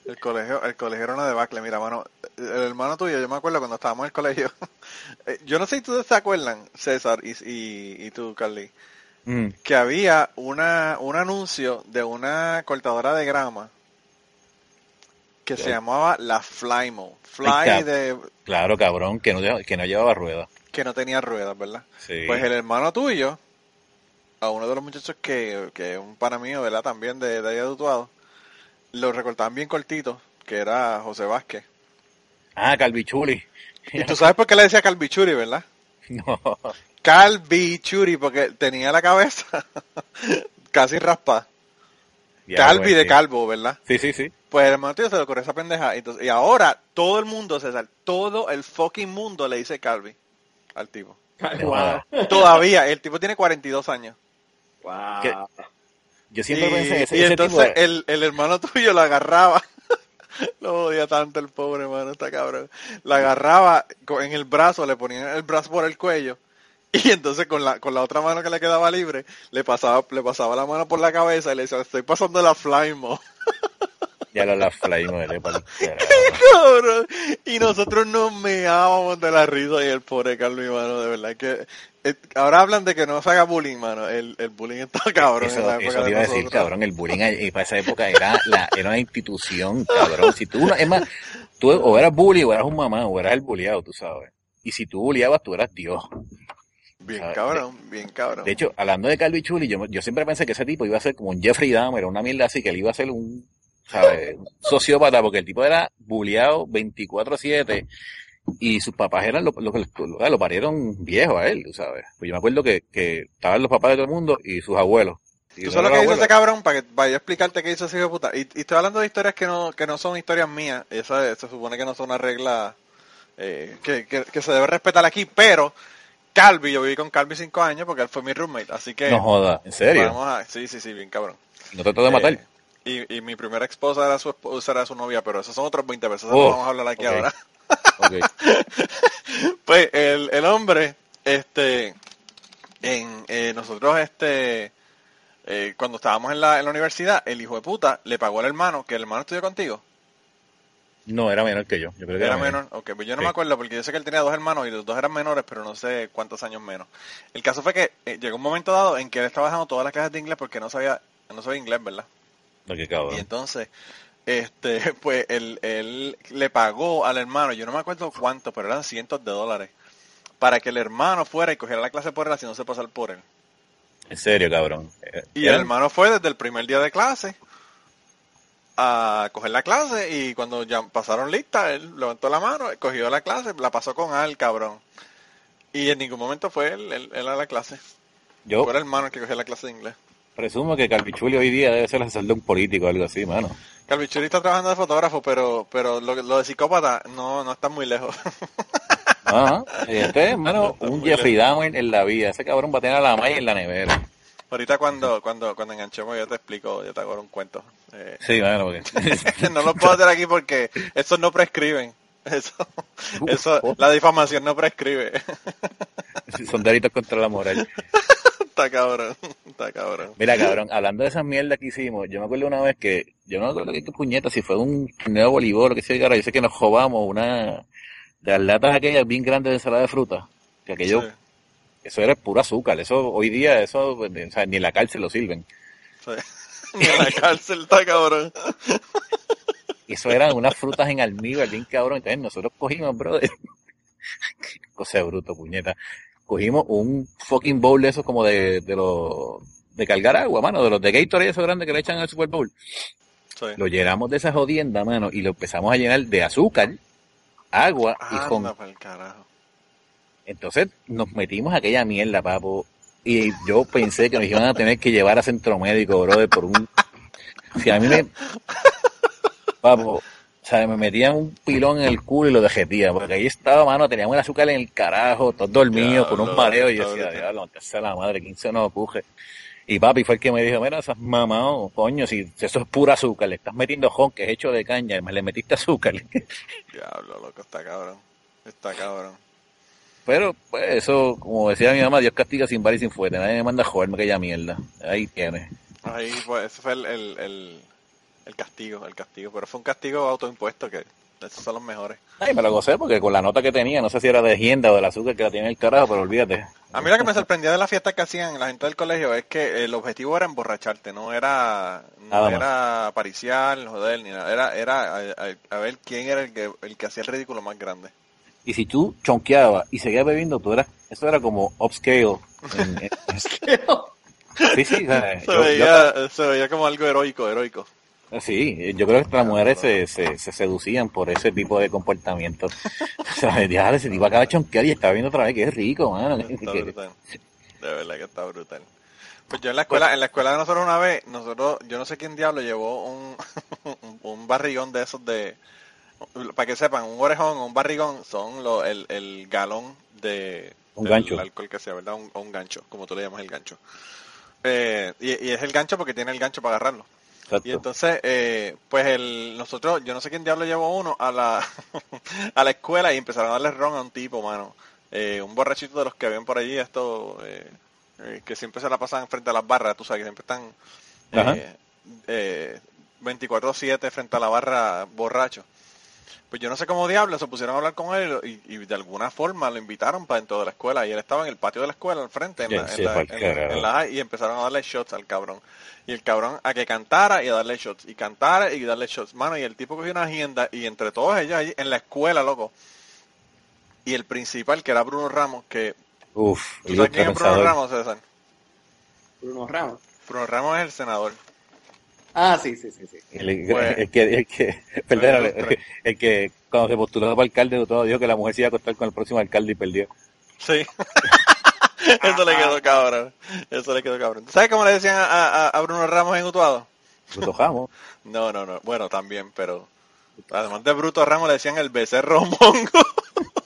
S3: El colegio, el colegio era una debacle, mira, mano, el hermano tuyo, yo me acuerdo cuando estábamos en el colegio, eh, yo no sé si ustedes se acuerdan, César y, y, y tú, Carly,
S4: Mm.
S3: que había una, un anuncio de una cortadora de grama que se llamaba la Flymo, Fly
S4: Ay,
S3: de,
S4: Claro, cabrón, que no, que no llevaba ruedas.
S3: que no tenía ruedas, ¿verdad?
S4: Sí.
S3: Pues el hermano tuyo, a uno de los muchachos que, que es un pana mío, ¿verdad? También de, de allá de Utuado, lo recortaban bien cortito, que era José Vázquez.
S4: Ah, Calvichuli.
S3: Y tú sabes por qué le decía Calvichuri, ¿verdad?
S4: No.
S3: Calvichuri, porque tenía la cabeza casi raspada.
S4: Ya,
S3: Calvi
S4: pues,
S3: de
S4: sí.
S3: calvo, ¿verdad?
S4: Sí, sí, sí.
S3: Pues el hermano tío se le ocurrió esa pendeja. Entonces, y ahora todo el mundo, César, todo el fucking mundo le dice Calvi al tipo.
S5: Wow.
S3: Todavía, el tipo tiene 42 años.
S5: Wow.
S4: ¿Qué? Yo siempre
S3: y,
S4: pensé ese,
S3: y
S4: ese
S3: entonces
S4: tipo de-
S3: el, el hermano tuyo lo agarraba. lo odia tanto el pobre hermano, está cabrón. Lo agarraba en el brazo, le ponía el brazo por el cuello. Y entonces con la, con la otra mano que le quedaba libre, le pasaba, le pasaba la mano por la cabeza y le decía, estoy pasando la flymo.
S4: Ya lo la flame de
S3: cabrón. Y nosotros nos meábamos de la risa y el pobre Carlos, mano, de verdad que... eh, ahora hablan de que no se haga bullying, mano. El, el bullying está cabrón en
S4: Eso,
S3: la época
S4: eso te
S3: de
S4: iba a decir, cabrón, el bullying ahí- para esa época era, la, era una institución, cabrón. Si tú, es más, tú o eras bully o eras un mamá o eras el bulliado, tú sabes. Y si tú bulliabas, tú eras Dios.
S3: Bien
S4: ¿sabes?
S3: cabrón, bien cabrón.
S4: De hecho, hablando de Calvi Chuli, yo, yo siempre pensé que ese tipo iba a ser como un Jeffrey Dahmer, una mierda así, que él iba a ser un, ¿sabes? Un sociópata, porque el tipo era bulleado 24-7 y sus papás eran lo, lo, que lo, lo parieron viejo a él, ¿sabes? Pues yo me acuerdo que, que estaban los papás de todo el mundo y sus abuelos. Y
S3: ¿Tú sabes lo que hizo ese cabrón? Para que vaya a explicarte qué hizo ese hijo de puta. Y, y estoy hablando de historias que no, que no son historias mías. Esa, se supone que no son una regla eh, que, que, que se debe respetar aquí. Pero Calvi, yo viví con Calvi cinco años porque él fue mi roommate. Así que
S4: No joda, ¿en serio?
S3: vamos a... Sí, sí, sí, bien cabrón.
S4: ¿No trató de matar?
S3: Eh, y, y mi primera esposa era su esposa, era su novia, pero esos son otros 20 pesos. Eso
S4: Oh,
S3: no vamos a hablar aquí ahora. Pues el, el hombre, este, en eh, nosotros, este, eh, cuando estábamos en la, en la universidad, el hijo de puta le pagó al hermano, que el hermano estudió contigo.
S4: No, era menor que yo. Yo creo que
S3: Era menor. Ok, pues yo no
S4: Sí.
S3: me acuerdo porque yo sé que él tenía dos hermanos y los dos eran menores, pero no sé cuántos años menos. El caso fue que eh, llegó un momento dado en que él estaba dejando todas las clases de inglés porque no sabía, no sabía inglés, ¿verdad?
S4: No, qué
S3: Y
S4: cabrón.
S3: entonces, este, pues él, él le pagó al hermano, yo no me acuerdo cuánto, pero eran cientos de dólares, para que el hermano fuera y cogiera la clase por él, haciéndose pasar por él.
S4: En serio, cabrón.
S3: Y el hermano fue desde el primer día de clase a coger la clase y cuando ya pasaron lista, él levantó la mano, cogió la clase, la pasó con al cabrón. Y en ningún momento fue él, él, él a la clase.
S4: Yo
S3: Fue el hermano el que cogió la clase de inglés.
S4: presumo que Calvichuli hoy día debe ser asesor de un político o algo así, mano.
S3: Calvichuri está trabajando de fotógrafo, pero pero lo, lo de psicópata no, no está muy lejos.
S4: Ajá. Y Este, hermano, un Jeffrey Dahmer en la vida. Ese cabrón va a tener a la malla en la nevera.
S3: Ahorita cuando, cuando, cuando enganchemos yo te explico, yo te hago un cuento. Eh,
S4: Sí, porque...
S3: no lo puedo hacer aquí porque esos no prescriben. Eso, eso, la difamación no prescribe.
S4: Son delitos contra la moral.
S3: está cabrón, está cabrón.
S4: Mira, cabrón, hablando de esas mierdas que hicimos, yo me acuerdo una vez que, yo no me acuerdo qué puñeta, si fue un nuevo voleibol o qué sé yo, cara, yo sé que nos robamos una de las latas aquellas bien grandes de ensalada de fruta, que aquello,
S3: Sí,
S4: eso era puro azúcar, eso hoy día, eso, o sea, ni en la cárcel lo sirven.
S3: sí. Ni en la cárcel está cabrón.
S4: Eso eran unas frutas en almíbar, bien cabrón. Entonces nosotros cogimos, brother. Qué cosa de bruto, puñeta. Cogimos un fucking bowl de esos como de, de los, de cargar agua, mano, de los de Gatorade esos grandes que le echan al Super Bowl.
S3: Sí.
S4: Lo llenamos de esa jodienda, mano, y lo empezamos a llenar de azúcar, agua y
S3: Anda
S4: con
S3: pa'l carajo.
S4: Entonces nos metimos a aquella mierda, papo. Y yo pensé que nos iban a tener que llevar a centro médico, brother, por un... Si a mí me... Papo, o sea, me metían un pilón en el culo y lo dejetía, porque ahí estaba, mano, teníamos el azúcar en el carajo, todo dormido, con un mareo, y yo decía, diablo, sea la madre, 15 no ocurre. Y papi fue el que me dijo, mira, esas mamado, coño, si eso es pura azúcar, le estás metiendo jon, que es hecho de caña, me le metiste azúcar.
S3: Diablo, loco, está cabrón. Está cabrón.
S4: Pero, pues, eso, como decía mi mamá, Dios castiga sin bar y sin fuerte. Nadie me manda a joderme aquella mierda. Ahí tiene.
S3: Ahí, pues, ese fue el, el, el, el castigo, el castigo. Pero fue un castigo autoimpuesto que esos son los mejores.
S4: Ay, me lo gocé porque con la nota que tenía, no sé si era de hienda o del azúcar que la tenía en el carajo, pero olvídate.
S3: A mí lo que me sorprendía de la fiesta que hacían la gente del colegio es que el objetivo era emborracharte, no era no era pariciar, joder, ni nada. Era, era a, a- a ver quién era el que, el que hacía el ridículo más grande.
S4: Y si tú chonqueabas y seguías bebiendo, tú eras, eso era como upscale. En- en- sí, sí,
S3: Se
S4: yo- yo-
S3: veía, se veía como algo heroico, heroico.
S4: sí, yo creo que las mujeres se, se, se seducían por ese tipo de comportamiento. O sea, ese tipo acaba de chonquear y estaba viendo otra vez que es rico, mano.
S3: Está brutal. De verdad que está brutal. Pues yo en la escuela, en la escuela de nosotros una vez, nosotros, yo no sé quién diablo llevó un, un, un barrigón de esos de, para que sepan, un orejón o un barrigón son lo, el, el galón de
S4: Un gancho.
S3: alcohol que sea, ¿verdad? Un, o un gancho, como tú le llamas el gancho. Eh, y, y es el gancho porque tiene el gancho para agarrarlo.
S4: Exacto.
S3: Y entonces, eh, pues el, nosotros, yo no sé quién diablo llevó uno a la, a la escuela y empezaron a darle ron a un tipo, mano. Eh, un borrachito de los que ven por allí, esto, eh, que siempre se la pasan frente a las barras, tú sabes, que siempre están
S4: Ajá.
S3: eh, eh, 24-7 frente a la barra borracho. Pues yo no sé cómo diablos se pusieron a hablar con él y, y de alguna forma lo invitaron para dentro de la escuela y él estaba en el patio de la escuela al frente en la,
S4: Sí,
S3: en la-
S4: pa'l
S3: en la-
S4: carajo.
S3: en la high, y empezaron a darle shots al cabrón. Y el cabrón a que cantara y a darle shots. Y cantara y darle shots. Mano, y el tipo cogió una agenda y entre todos ellos ahí en la escuela, loco. Y el principal, que era Bruno Ramos, que...
S4: Uf,
S3: ¿Tú sabes quién es Bruno. Ramos, César?
S5: Bruno Ramos.
S3: Bruno Ramos es el senador.
S5: Ah, sí, sí, sí, sí.
S4: El, el que, el que, perdóname,
S3: ilustre.
S4: el que cuando se postuló para alcalde de todo dijo que la mujer se iba a acostar con el próximo alcalde y perdió.
S3: Sí. Eso le quedó cabrón. Eso le quedó cabrón. ¿Sabes cómo le decían a, a- a Bruno Ramos en Utuado?
S4: Lo tojamos.
S3: No, no, no. Bueno, también, pero... Además de Bruto Ramos le decían el becerro mongo.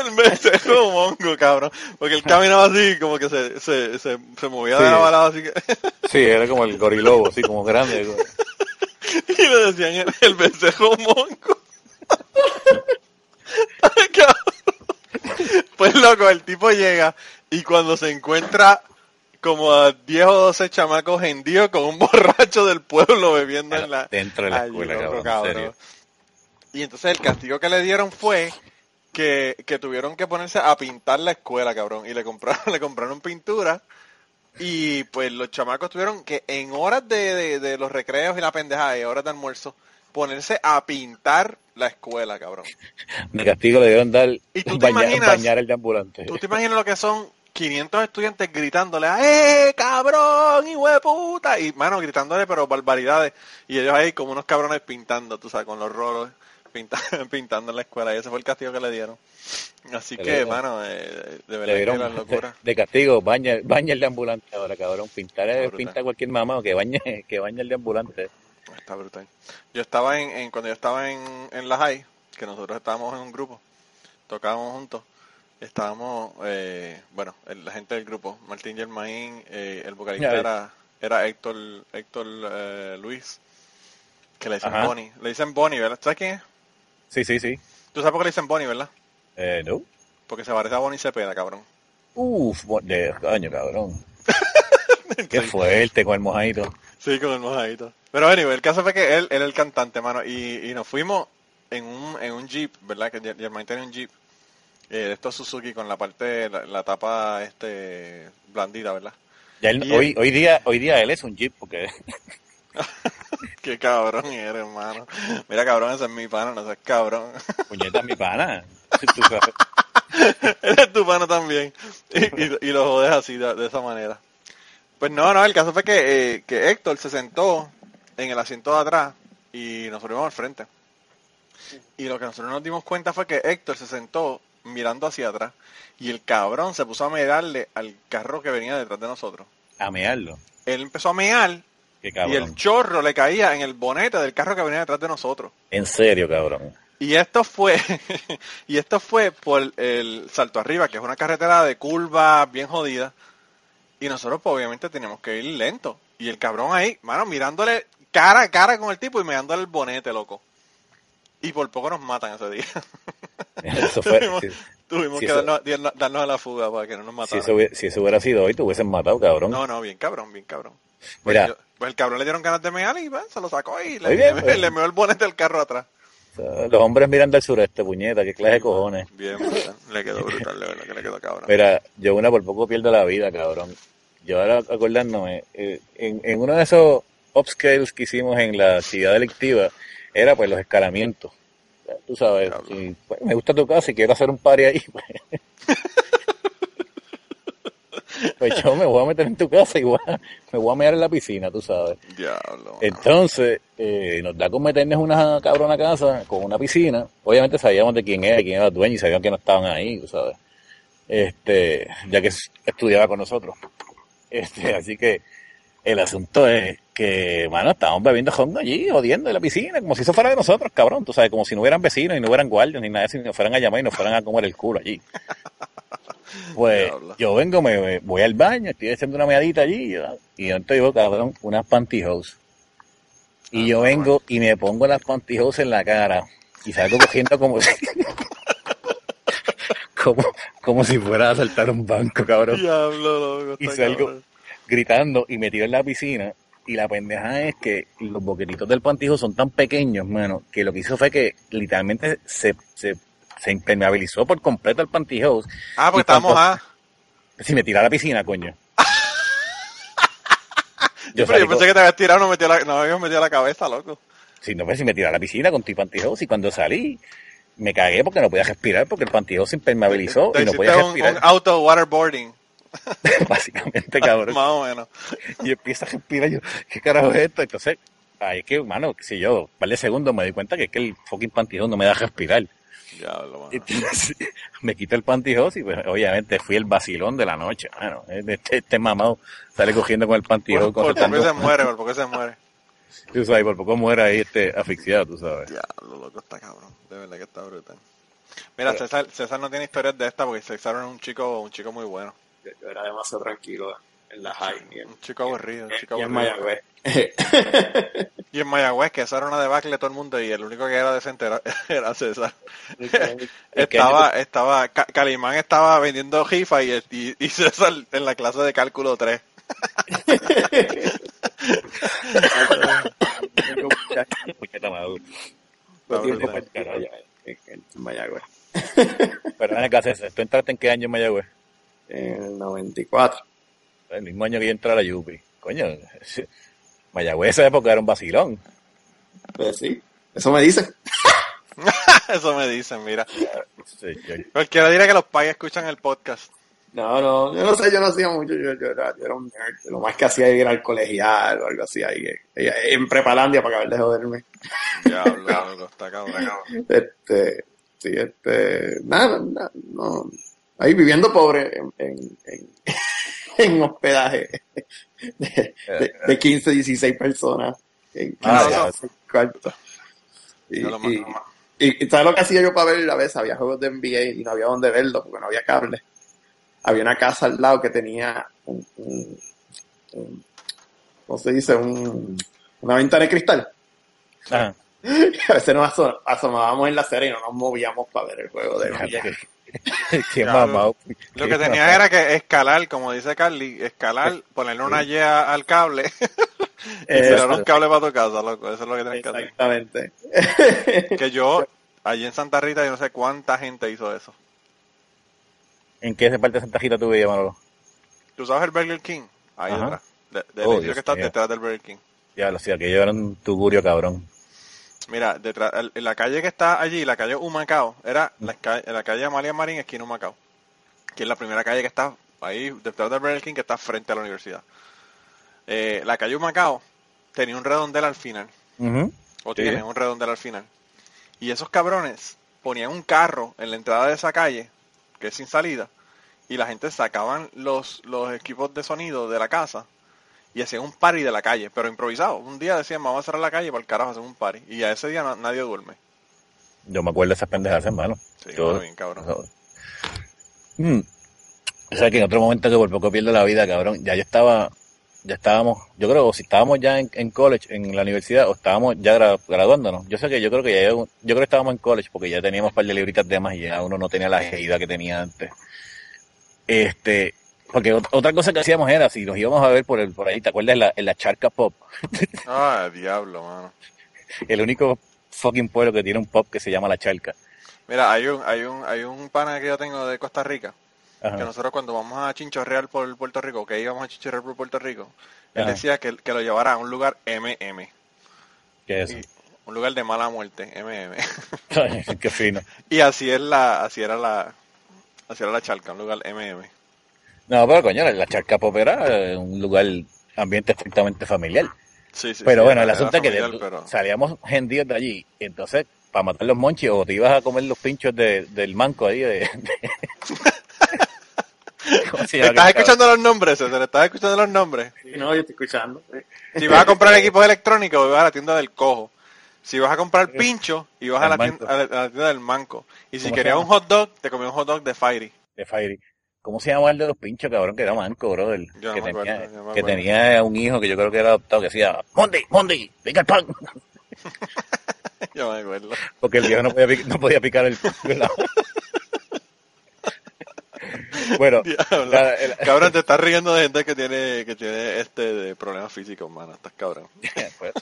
S3: el becerro mongo, cabrón. Porque él caminaba así, como que se, se, se, se movía de
S4: Sí.
S3: lado a lado, así que...
S4: Sí, era como el gorilobo, así como grande.
S3: y le decían el, el becerro mongo. Ay, cabrón. pues loco, el tipo llega y cuando se encuentra como a 10 o 12 chamacos hendidos con un borracho del pueblo bebiendo en la...
S4: Dentro de la
S3: Ay,
S4: escuela, cabrón, en serio.
S3: Y entonces el castigo que le dieron fue que, que tuvieron que ponerse a pintar la escuela, cabrón. Y le compraron, le compraron pintura. Y pues los chamacos tuvieron que en horas de, de- de los recreos y la pendejada y horas de almuerzo, ponerse a pintar la escuela, cabrón.
S4: De castigo le dieron dar
S3: ¿Y tú te
S4: bañar,
S3: imaginas?
S4: bañar el de ambulante.
S3: ¿Tú te imaginas lo que son 500 estudiantes gritándole, ¡eh, cabrón, hijo de puta! Y, mano, gritándole, pero barbaridades. Y ellos ahí como unos cabrones pintando, tú sabes, con los rolos, pinta- pintando en la escuela. Y ese fue el castigo que le dieron. Así que,
S4: dieron-
S3: mano, eh, de verdad
S4: dieron
S3: locura.
S4: de castigo, baña, baña el de ambulante ahora, cabrón. Pintar es pinta cualquier mamá que bañe, que bañe el de ambulante.
S3: Está brutal. Yo estaba en, en- cuando yo estaba en, en la high, que nosotros estábamos en un grupo, tocábamos juntos, estábamos, eh, bueno, el- la gente del grupo, Martín Germain, eh, el vocalista era, era Héctor, Héctor eh, Luis, que le dicen. Bonnie, le dicen Bonnie, ¿verdad? ¿Sabes quién es?
S4: Sí, sí, sí.
S3: Tú sabes por qué le dicen Bonnie, ¿verdad?
S4: Eh, no.
S3: Porque se parece a Bonnie Cepeda, cabrón.
S4: Uf, de coño, cabrón. Qué fuerte con el mojadito.
S3: Sí, con el mojadito. Pero anyway, el caso fue que él, él era el cantante, mano, y, y nos fuimos en un, en un jeep, ¿verdad? Que Ger- Germain tenía un jeep, eh, de estos Suzuki con la parte, la, la tapa, este, blandita, ¿verdad?
S4: Ya él- hoy, hoy día, hoy día él es un jeep porque
S3: Qué cabrón eres, hermano. Mira, cabrón, ese es mi pana, no seas cabrón.
S4: puñeta es mi pana. Tú sabes.
S3: Eres tu pana también. Y, y- y lo jodes así, de, de esa manera. Pues no, no, el caso fue que, eh, que Héctor se sentó en el asiento de atrás y nosotros íbamos al frente. Y lo que nosotros nos dimos cuenta fue que Héctor se sentó mirando hacia atrás. Y el cabrón se puso a mirarle al carro que venía detrás de nosotros.
S4: A mearlo.
S3: Él empezó a mear
S4: Qué
S3: y el chorro le caía en el bonete del carro que venía detrás de nosotros.
S4: En serio, cabrón.
S3: Y esto fue, y esto fue por el Salto Arriba, que es una carretera de curva bien jodida. Y nosotros, pues, obviamente, teníamos que ir lento. Y el cabrón ahí, mano, mirándole cara a cara con el tipo y mirándole el bonete, loco. Y por poco nos matan ese día.
S4: Eso fue.
S3: Tuvimos-
S4: si,
S3: que
S4: eso-
S3: darnos, darnos- a la fuga para que no nos
S4: si
S3: mataran.
S4: eso, hubiera, si eso hubiera sido hoy, te hubiesen matado, cabrón.
S3: No, no, bien cabrón, bien cabrón. Pues,
S4: Mira.
S3: yo- pues el cabrón le dieron ganas de mear y pues, se lo sacó y le,
S4: bien,
S3: le-
S4: pues.
S3: le meó el bonete del carro atrás.
S4: Los hombres mirando al sureste, puñeta, qué clase de cojones.
S3: Bien, brutal. le quedó brutal, de verdad que le quedó cabrón.
S4: Mira, yo una por poco pierdo la vida, cabrón. Yo ahora acordándome, eh, en, en uno de esos upscales que hicimos en la actividad delictiva, era pues los escalamientos. Tú sabes, si, pues, me gusta tu casa y quiero hacer un party ahí, pues, pues yo me voy a meter en tu casa y voy a- me voy a meter en la piscina, tú sabes.
S3: Diablo.
S4: Entonces, eh, nos da con meternos en una cabrona casa con una piscina. Obviamente sabíamos de quién era, quién era el dueño y sabíamos que no estaban ahí, tú sabes. Este, ya que estudiaba con nosotros. Este, así que el asunto es que, mano, estábamos bebiendo hongo allí, jodiendo en la piscina, como si eso fuera de nosotros, cabrón, tú sabes, como si no hubieran vecinos y no hubieran guardias ni nada y nos fueran a llamar y nos fueran a comer el culo allí. Pues yo vengo, me, me voy al baño, estoy haciendo una meadita allí, y yo estoy, cabrón, unas pantyhose. Y yo vengo y me pongo las pantyhose en la cara y salgo cogiendo como si, como, como si fuera a saltar un banco, cabrón,
S3: Diablo, loco.
S4: Y salgo-
S3: cabrón.
S4: gritando y me tiro en la piscina. Y la pendeja es que los boquetitos del pantyhose son tan pequeños, mano, que lo que hizo fue que literalmente se, se, se impermeabilizó por completo el pantyhose.
S3: Ah, pues
S4: cuando-
S3: estamos a.
S4: Si me tiré a la piscina, coño. Yo
S3: Pero yo
S4: salí
S3: pensé que te habías tirado, no, metió la, no habías metido la cabeza, loco.
S4: Si no, pues si me tiré a la piscina con tu pantyhose y cuando salí me cagué porque no podía respirar porque el pantyhose se impermeabilizó
S3: Te
S4: y no podía
S3: un,
S4: respirar.
S3: un auto waterboarding,
S4: Básicamente, cabrón.
S3: más o menos.
S4: Y empiezo a respirar yo, ¿qué carajo es esto? Entonces, ahí es que, mano, sé yo, un par de segundos me di cuenta que es que el fucking pantyhose no me da respirar. Entonces, me quito el pantyhose y pues obviamente fui el vacilón de la noche, mano. Este, este mamado sale cogiendo con el pantyhose,
S3: Por, por se muere, por poco se muere.
S4: tú sabes, por poco muere ahí este asfixiado, tú sabes.
S3: Diablo, loco, está cabrón. De verdad que está brutal. Mira, César, César no tiene historias de esta porque César era un chico, un chico muy bueno.
S5: Yo, era demasiado tranquilo en la high. Y en,
S3: Un chico aburrido, un chico
S5: y en
S3: aburrido.
S5: Mayagüez.
S3: Y en Mayagüez, que esa era una debacle de todo el mundo y el único que era decente era, era César. estaba, estaba, Ca- Calimán estaba vendiendo jifa y, y, y César en la clase de cálculo 3.
S4: Puñeta madre.
S5: Fue tiempo
S3: brutal.
S5: perdido allá en, en Mayagüez.
S4: Pero ven acá, César, ¿tú entraste en qué año en Mayagüez?
S5: En el 94.
S4: El mismo año que yo entré a la Yupi. Coño, Mayagüez esa época era un vacilón.
S5: Pues sí, eso me dicen.
S3: Eso me dicen, mira.
S4: Sí, yo-
S3: Cualquiera dirá que los pais escuchan el podcast.
S5: No, no, yo no sé, yo no hacía mucho, yo, yo era, yo era un nerd. Lo más que hacía era ir al colegial o algo así ahí, en Prepalandia para acabar de joderme.
S3: Diablo, loco, está cabrón.
S5: Este, sí, este, nada, nada, no, ahí viviendo pobre en, en, en, en hospedaje de, de, de 15, 16 personas en 15
S4: Ah,
S5: cuartos. Y,
S3: lo
S5: y, y, ¿sabes lo que hacía yo para ver? A veces había juegos de NBA y no había donde verlo porque no había cable. Había una casa al lado que tenía un, un, un- ¿cómo se dice? Un, una ventana de cristal.
S4: Ajá.
S5: Y a veces nos aso- asomábamos en la acera y no nos movíamos para ver el juego de NBA.
S4: Qué
S3: Ya,
S4: mamado.
S3: Lo que tenía era que escalar, como dice Carly, escalar, ponerle una Y al cable y tirar un cable para tu casa, loco. Eso es lo que tienes que hacer.
S5: Exactamente.
S3: Que yo, allí en Santa Rita, yo no sé cuánta gente hizo eso.
S4: ¿En qué parte de Santa Gita tú veías, Manolo?
S3: ¿Tú sabes el Burger King? Ahí
S4: Ajá.
S3: detrás. De, del
S4: Oh,
S3: que está detrás del Burger King.
S4: Ya lo sé, aquello era un tugurio cabrón.
S3: Mira, detrás, la calle que está allí, la calle Humacao, era la, ca- la calle Amalia Marín, esquina Humacao. Que es la primera calle que está ahí, detrás del Burger King, que está frente a la universidad. Eh, la calle Humacao tenía un redondel al final. O
S4: Sí.
S3: tiene un redondel al final. Y esos cabrones ponían un carro en la entrada de esa calle que es sin salida, y la gente sacaban los, los equipos de sonido de la casa y hacían un party de la calle, pero improvisado. Un día decían, vamos a cerrar la calle para el carajo hacer un party. Y a ese día na- nadie duerme.
S4: Yo me acuerdo de esas pendejas, hermano.
S3: Sí,
S4: Yo-
S3: bueno, bien cabrón.
S4: Mm. O sea que en otro momento que por poco pierdo la vida, cabrón, ya yo estaba, ya estábamos, yo creo, o si estábamos ya en, en college, en la universidad, o estábamos ya gra- graduándonos. Yo sé que yo creo que ya, yo creo que estábamos en college porque ya teníamos un par de libritas de más y ya uno no tenía la agilidad que tenía antes. Este, porque ot- otra cosa que hacíamos era, si nos íbamos a ver por el, por ahí, ¿te acuerdas? En la, en la charca pop.
S3: Ah, diablo, mano.
S4: El único fucking pueblo que tiene un pop que se llama la charca.
S3: Mira, hay un, hay un, hay un pana que yo tengo de Costa Rica,
S4: Ajá.
S3: que nosotros cuando vamos a Chinchorreal por Puerto Rico, que íbamos a Chinchorreal por Puerto Rico, él
S4: Ajá.
S3: decía que, que lo llevara a un lugar MM,
S4: ¿Qué es
S3: y- un lugar de mala muerte, MM.
S4: Qué fino.
S3: y así es la, así era la, así era la charca, un lugar MM.
S4: No, pero coño, la charca pop era eh, un lugar, ambiente estrictamente familiar.
S3: Sí, sí,
S4: pero
S3: sí,
S4: bueno, el asunto es que de-
S3: pero-
S4: salíamos hendidos de allí. y Entonces, para matar los monchis, o te ibas a comer los pinchos de- del manco ahí de... de- ¿Cómo se llama
S3: ¿Estás escuchando los nombres, César? ¿Estás escuchando los nombres?
S5: Sí, no, yo estoy escuchando.
S3: Si vas a comprar equipos electrónicos, vas a la tienda del cojo. Si vas a comprar pincho, y vas a la, tienda, a la- tienda del manco. Y si
S4: ¿Cómo se
S3: querías un hot dog, te comías un hot dog de Fiery.
S4: de Fairy? ¿Cómo se llama el de los pinchos, cabrón? Que era manco.
S3: Yo no
S4: que tenía,
S3: no me
S4: que tenía un hijo que yo creo que era adoptado que decía, Monday, Monday, pica el pan.
S3: Yo me acuerdo.
S4: Porque el viejo no podía, no podía picar el la- Bueno, la- el-
S3: Cabrón, te estás riendo de gente que tiene, que tiene este de problemas físicos, mano. Estás cabrón.
S4: pues,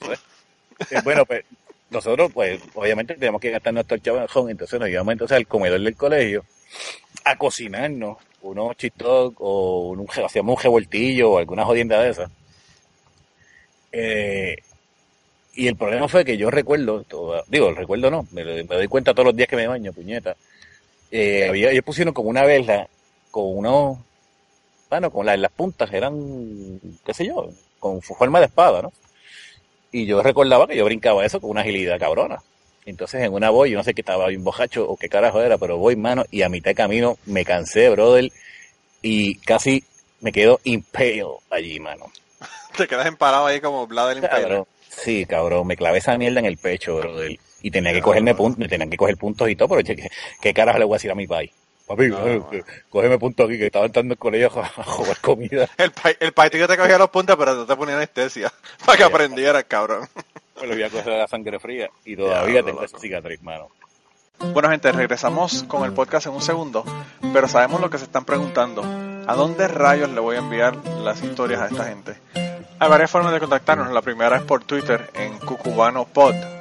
S4: pues, eh, bueno, pues nosotros, pues, obviamente tenemos que gastar nuestro chavajón, entonces nos íbamos entonces al comedor del colegio a cocinarnos unos chistos o un, hacíamos un revoltillo o alguna jodienda de esas. Eh, y el problema fue que yo recuerdo, digo, recuerdo no, me, doy cuenta todos los días que me baño, puñeta. Eh, había, ellos pusieron como una vela con unos, bueno, con la- las puntas eran, qué sé yo, con forma de espada, ¿no? Y yo recordaba que yo brincaba eso con una agilidad cabrona. Entonces en una voy, yo no sé qué estaba bien bojacho o qué carajo era, pero voy, mano, y a mitad de camino me cansé, brother, y casi me quedo impale allí, mano.
S3: Te quedas empalado ahí como Vlad del.
S4: Sí, cabrón, me clavé esa mierda en el pecho, brother. Y tenía que cogerme puntos, me tenían que coger puntos y todo, pero ¿qué, qué carajo le voy a decir a mi país? Papi,
S3: No,
S4: eh,
S3: no,
S4: cógeme puntos aquí, que estaba entrando al colegio a, jugar comida.
S3: El, el paitito te cogía los puntos, pero no te ponía anestesia. Para que aprendieras, cabrón.
S4: Me lo voy a coger la sangre fría y todavía tengo esa cicatriz, mano.
S3: Bueno, gente, regresamos con el podcast en un segundo, pero sabemos lo que se están preguntando. ¿A dónde rayos le voy a enviar las historias a esta gente? Hay varias formas de contactarnos. La primera es por Twitter en cucubanopod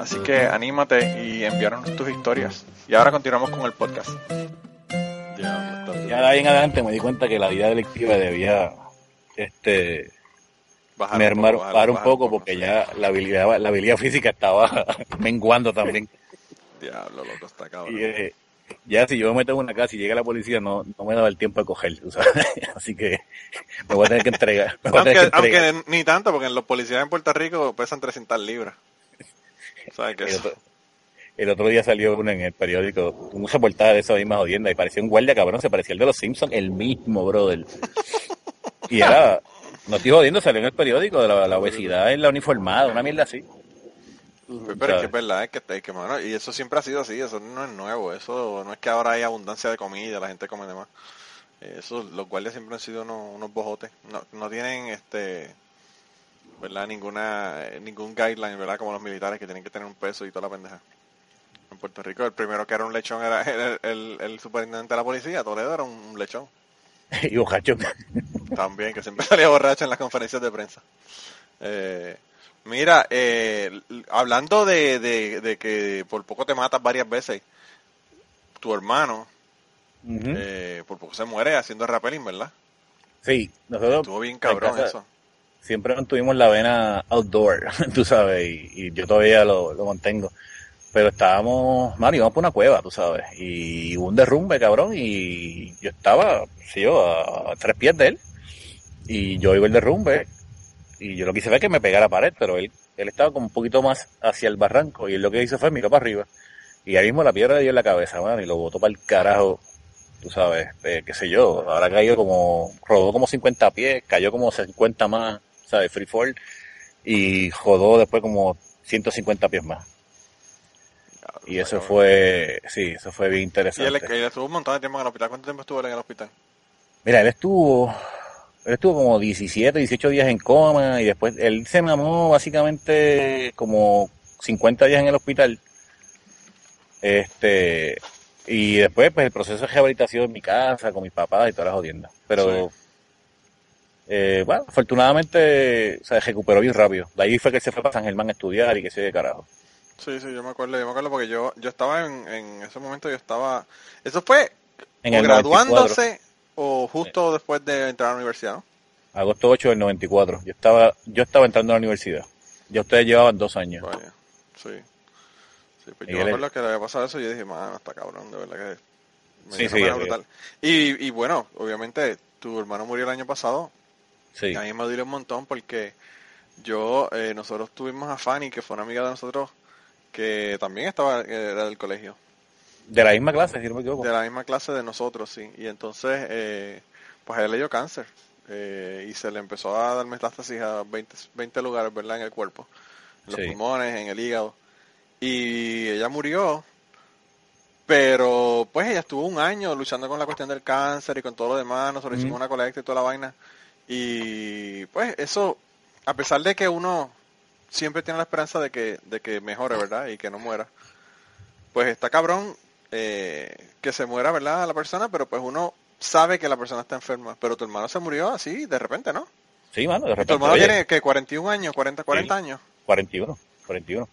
S3: Así que anímate y envíanos tus historias. Y ahora continuamos con el podcast.
S4: Ya de ahí en adelante me di cuenta que la vida delictiva debía este
S3: Bajar
S4: mermar,
S3: un poco,
S4: bajar un
S3: bajar
S4: poco porque ya la habilidad, la habilidad física estaba menguando también.
S3: Diablo, loco, está cabrón.
S4: Y eh, ya si yo me meto en una casa y llega la policía, no, no me daba el tiempo de coger, sabes. Así que me voy a tener que entregar. Me voy a tener
S3: Aunque,
S4: que entregar.
S3: aunque ni tanto, porque los policías en Puerto Rico pesan 300 libras.
S4: El otro, el otro día salió uno en el periódico, un reportaje de esa misma jodienda y parecía un guardia cabrón, se parecía el de los Simpsons, el mismo, brother. Y era, no estoy jodiendo, salió en el periódico de la, la obesidad en la uniformada, una mierda así.
S3: Pero es que es verdad, es que, es que, y eso siempre ha sido así, eso no es nuevo, eso no es que ahora hay abundancia de comida, la gente come de más. Eso, los guardias siempre han sido unos, unos bojotes, no, no tienen este, verdad, ninguna, eh, ningún guideline, verdad, como los militares que tienen que tener un peso y toda la pendeja. En Puerto Rico el primero que era un lechón era el, el, el superintendente de la policía, Toledo era un lechón,
S4: Y bojacho.
S3: también, que siempre salía borracho en las conferencias de prensa. Eh, mira, eh, hablando de, de, de que por poco te matas varias veces, tu hermano eh, por poco se muere haciendo rappelling, ¿verdad?
S4: Sí, nosotros
S3: Estuvo bien
S4: en
S3: cabrón
S4: casa
S3: eso.
S4: Siempre mantuvimos la vena outdoor, tú sabes, y, y yo todavía lo, lo mantengo. Pero estábamos, mano, íbamos por una cueva, tú sabes, y hubo un derrumbe, cabrón, y yo estaba, sí, yo, a, tres pies de él, y yo iba el derrumbe, y yo lo quise ver que me pegara pared, pero él, él estaba como un poquito más hacia el barranco, y él lo que hizo fue miró para arriba, y ahí mismo la piedra le dio en la cabeza, mano, y lo botó para el carajo, tú sabes, eh, qué sé yo, habrá caído como, rodó como 50 pies, cayó como 50 más, ¿sabes? Free fall, y rodó después como 150 pies más. Y eso
S3: Cabrón.
S4: fue, sí, eso fue bien
S3: Y
S4: interesante.
S3: él, él estuvo un montón de tiempo en el hospital. ¿Cuánto tiempo estuvo él en el hospital?
S4: Mira, él estuvo, él estuvo como 17, 18 días en coma y después él se mamó básicamente como 50 días en el hospital. Este, y después pues el proceso de rehabilitación en mi casa, con mis papás y todas las jodiendas. Pero, eh, bueno, afortunadamente se recuperó bien rápido. De ahí fue que se fue para San Germán a estudiar y que se de carajo.
S3: Sí, sí, yo me acuerdo, yo me acuerdo porque yo, yo estaba en, en ese momento, yo estaba, eso fue
S4: En
S3: o
S4: el 94,
S3: graduándose o justo después de entrar a la universidad, ¿no?
S4: agosto 8 del 94. Yo estaba, yo estaba entrando a la universidad. Ya ustedes llevaban dos años.
S3: Vaya, sí. Sí, pues yo me acuerdo que le había pasado eso y yo dije, mano, está cabrón, de verdad que me
S4: Sí, sí,
S3: brutal. Y, y bueno, obviamente, tu hermano murió el año pasado,
S4: Sí.
S3: a mí me duele un montón porque yo, eh, nosotros tuvimos a Fanny, que fue una amiga de nosotros, que también estaba, era del colegio.
S4: De la misma clase, si no me equivoco.
S3: de la misma clase de nosotros, sí. Y entonces, eh, pues a él le dio cáncer eh, y se le empezó a dar metástasis a 20, 20 lugares, ¿verdad? En el cuerpo, en los
S4: Sí.
S3: pulmones, en el hígado. Y ella murió, pero pues ella estuvo un año luchando con la cuestión del cáncer y con todo lo demás, nosotros hicimos
S4: Ujú.
S3: una colecta y toda la vaina. Y pues eso, a pesar de que uno siempre tiene la esperanza de que, de que mejore, ¿verdad? Y que no muera. Pues está cabrón eh, que se muera, ¿verdad? La persona, pero pues uno sabe que la persona está enferma. Pero tu hermano se murió así, de repente, ¿no?
S4: Sí, mano, de
S3: Y tu
S4: repente.
S3: hermano
S4: oye,
S3: tiene, que 41 años, 40, 40 años.
S4: 41, 41.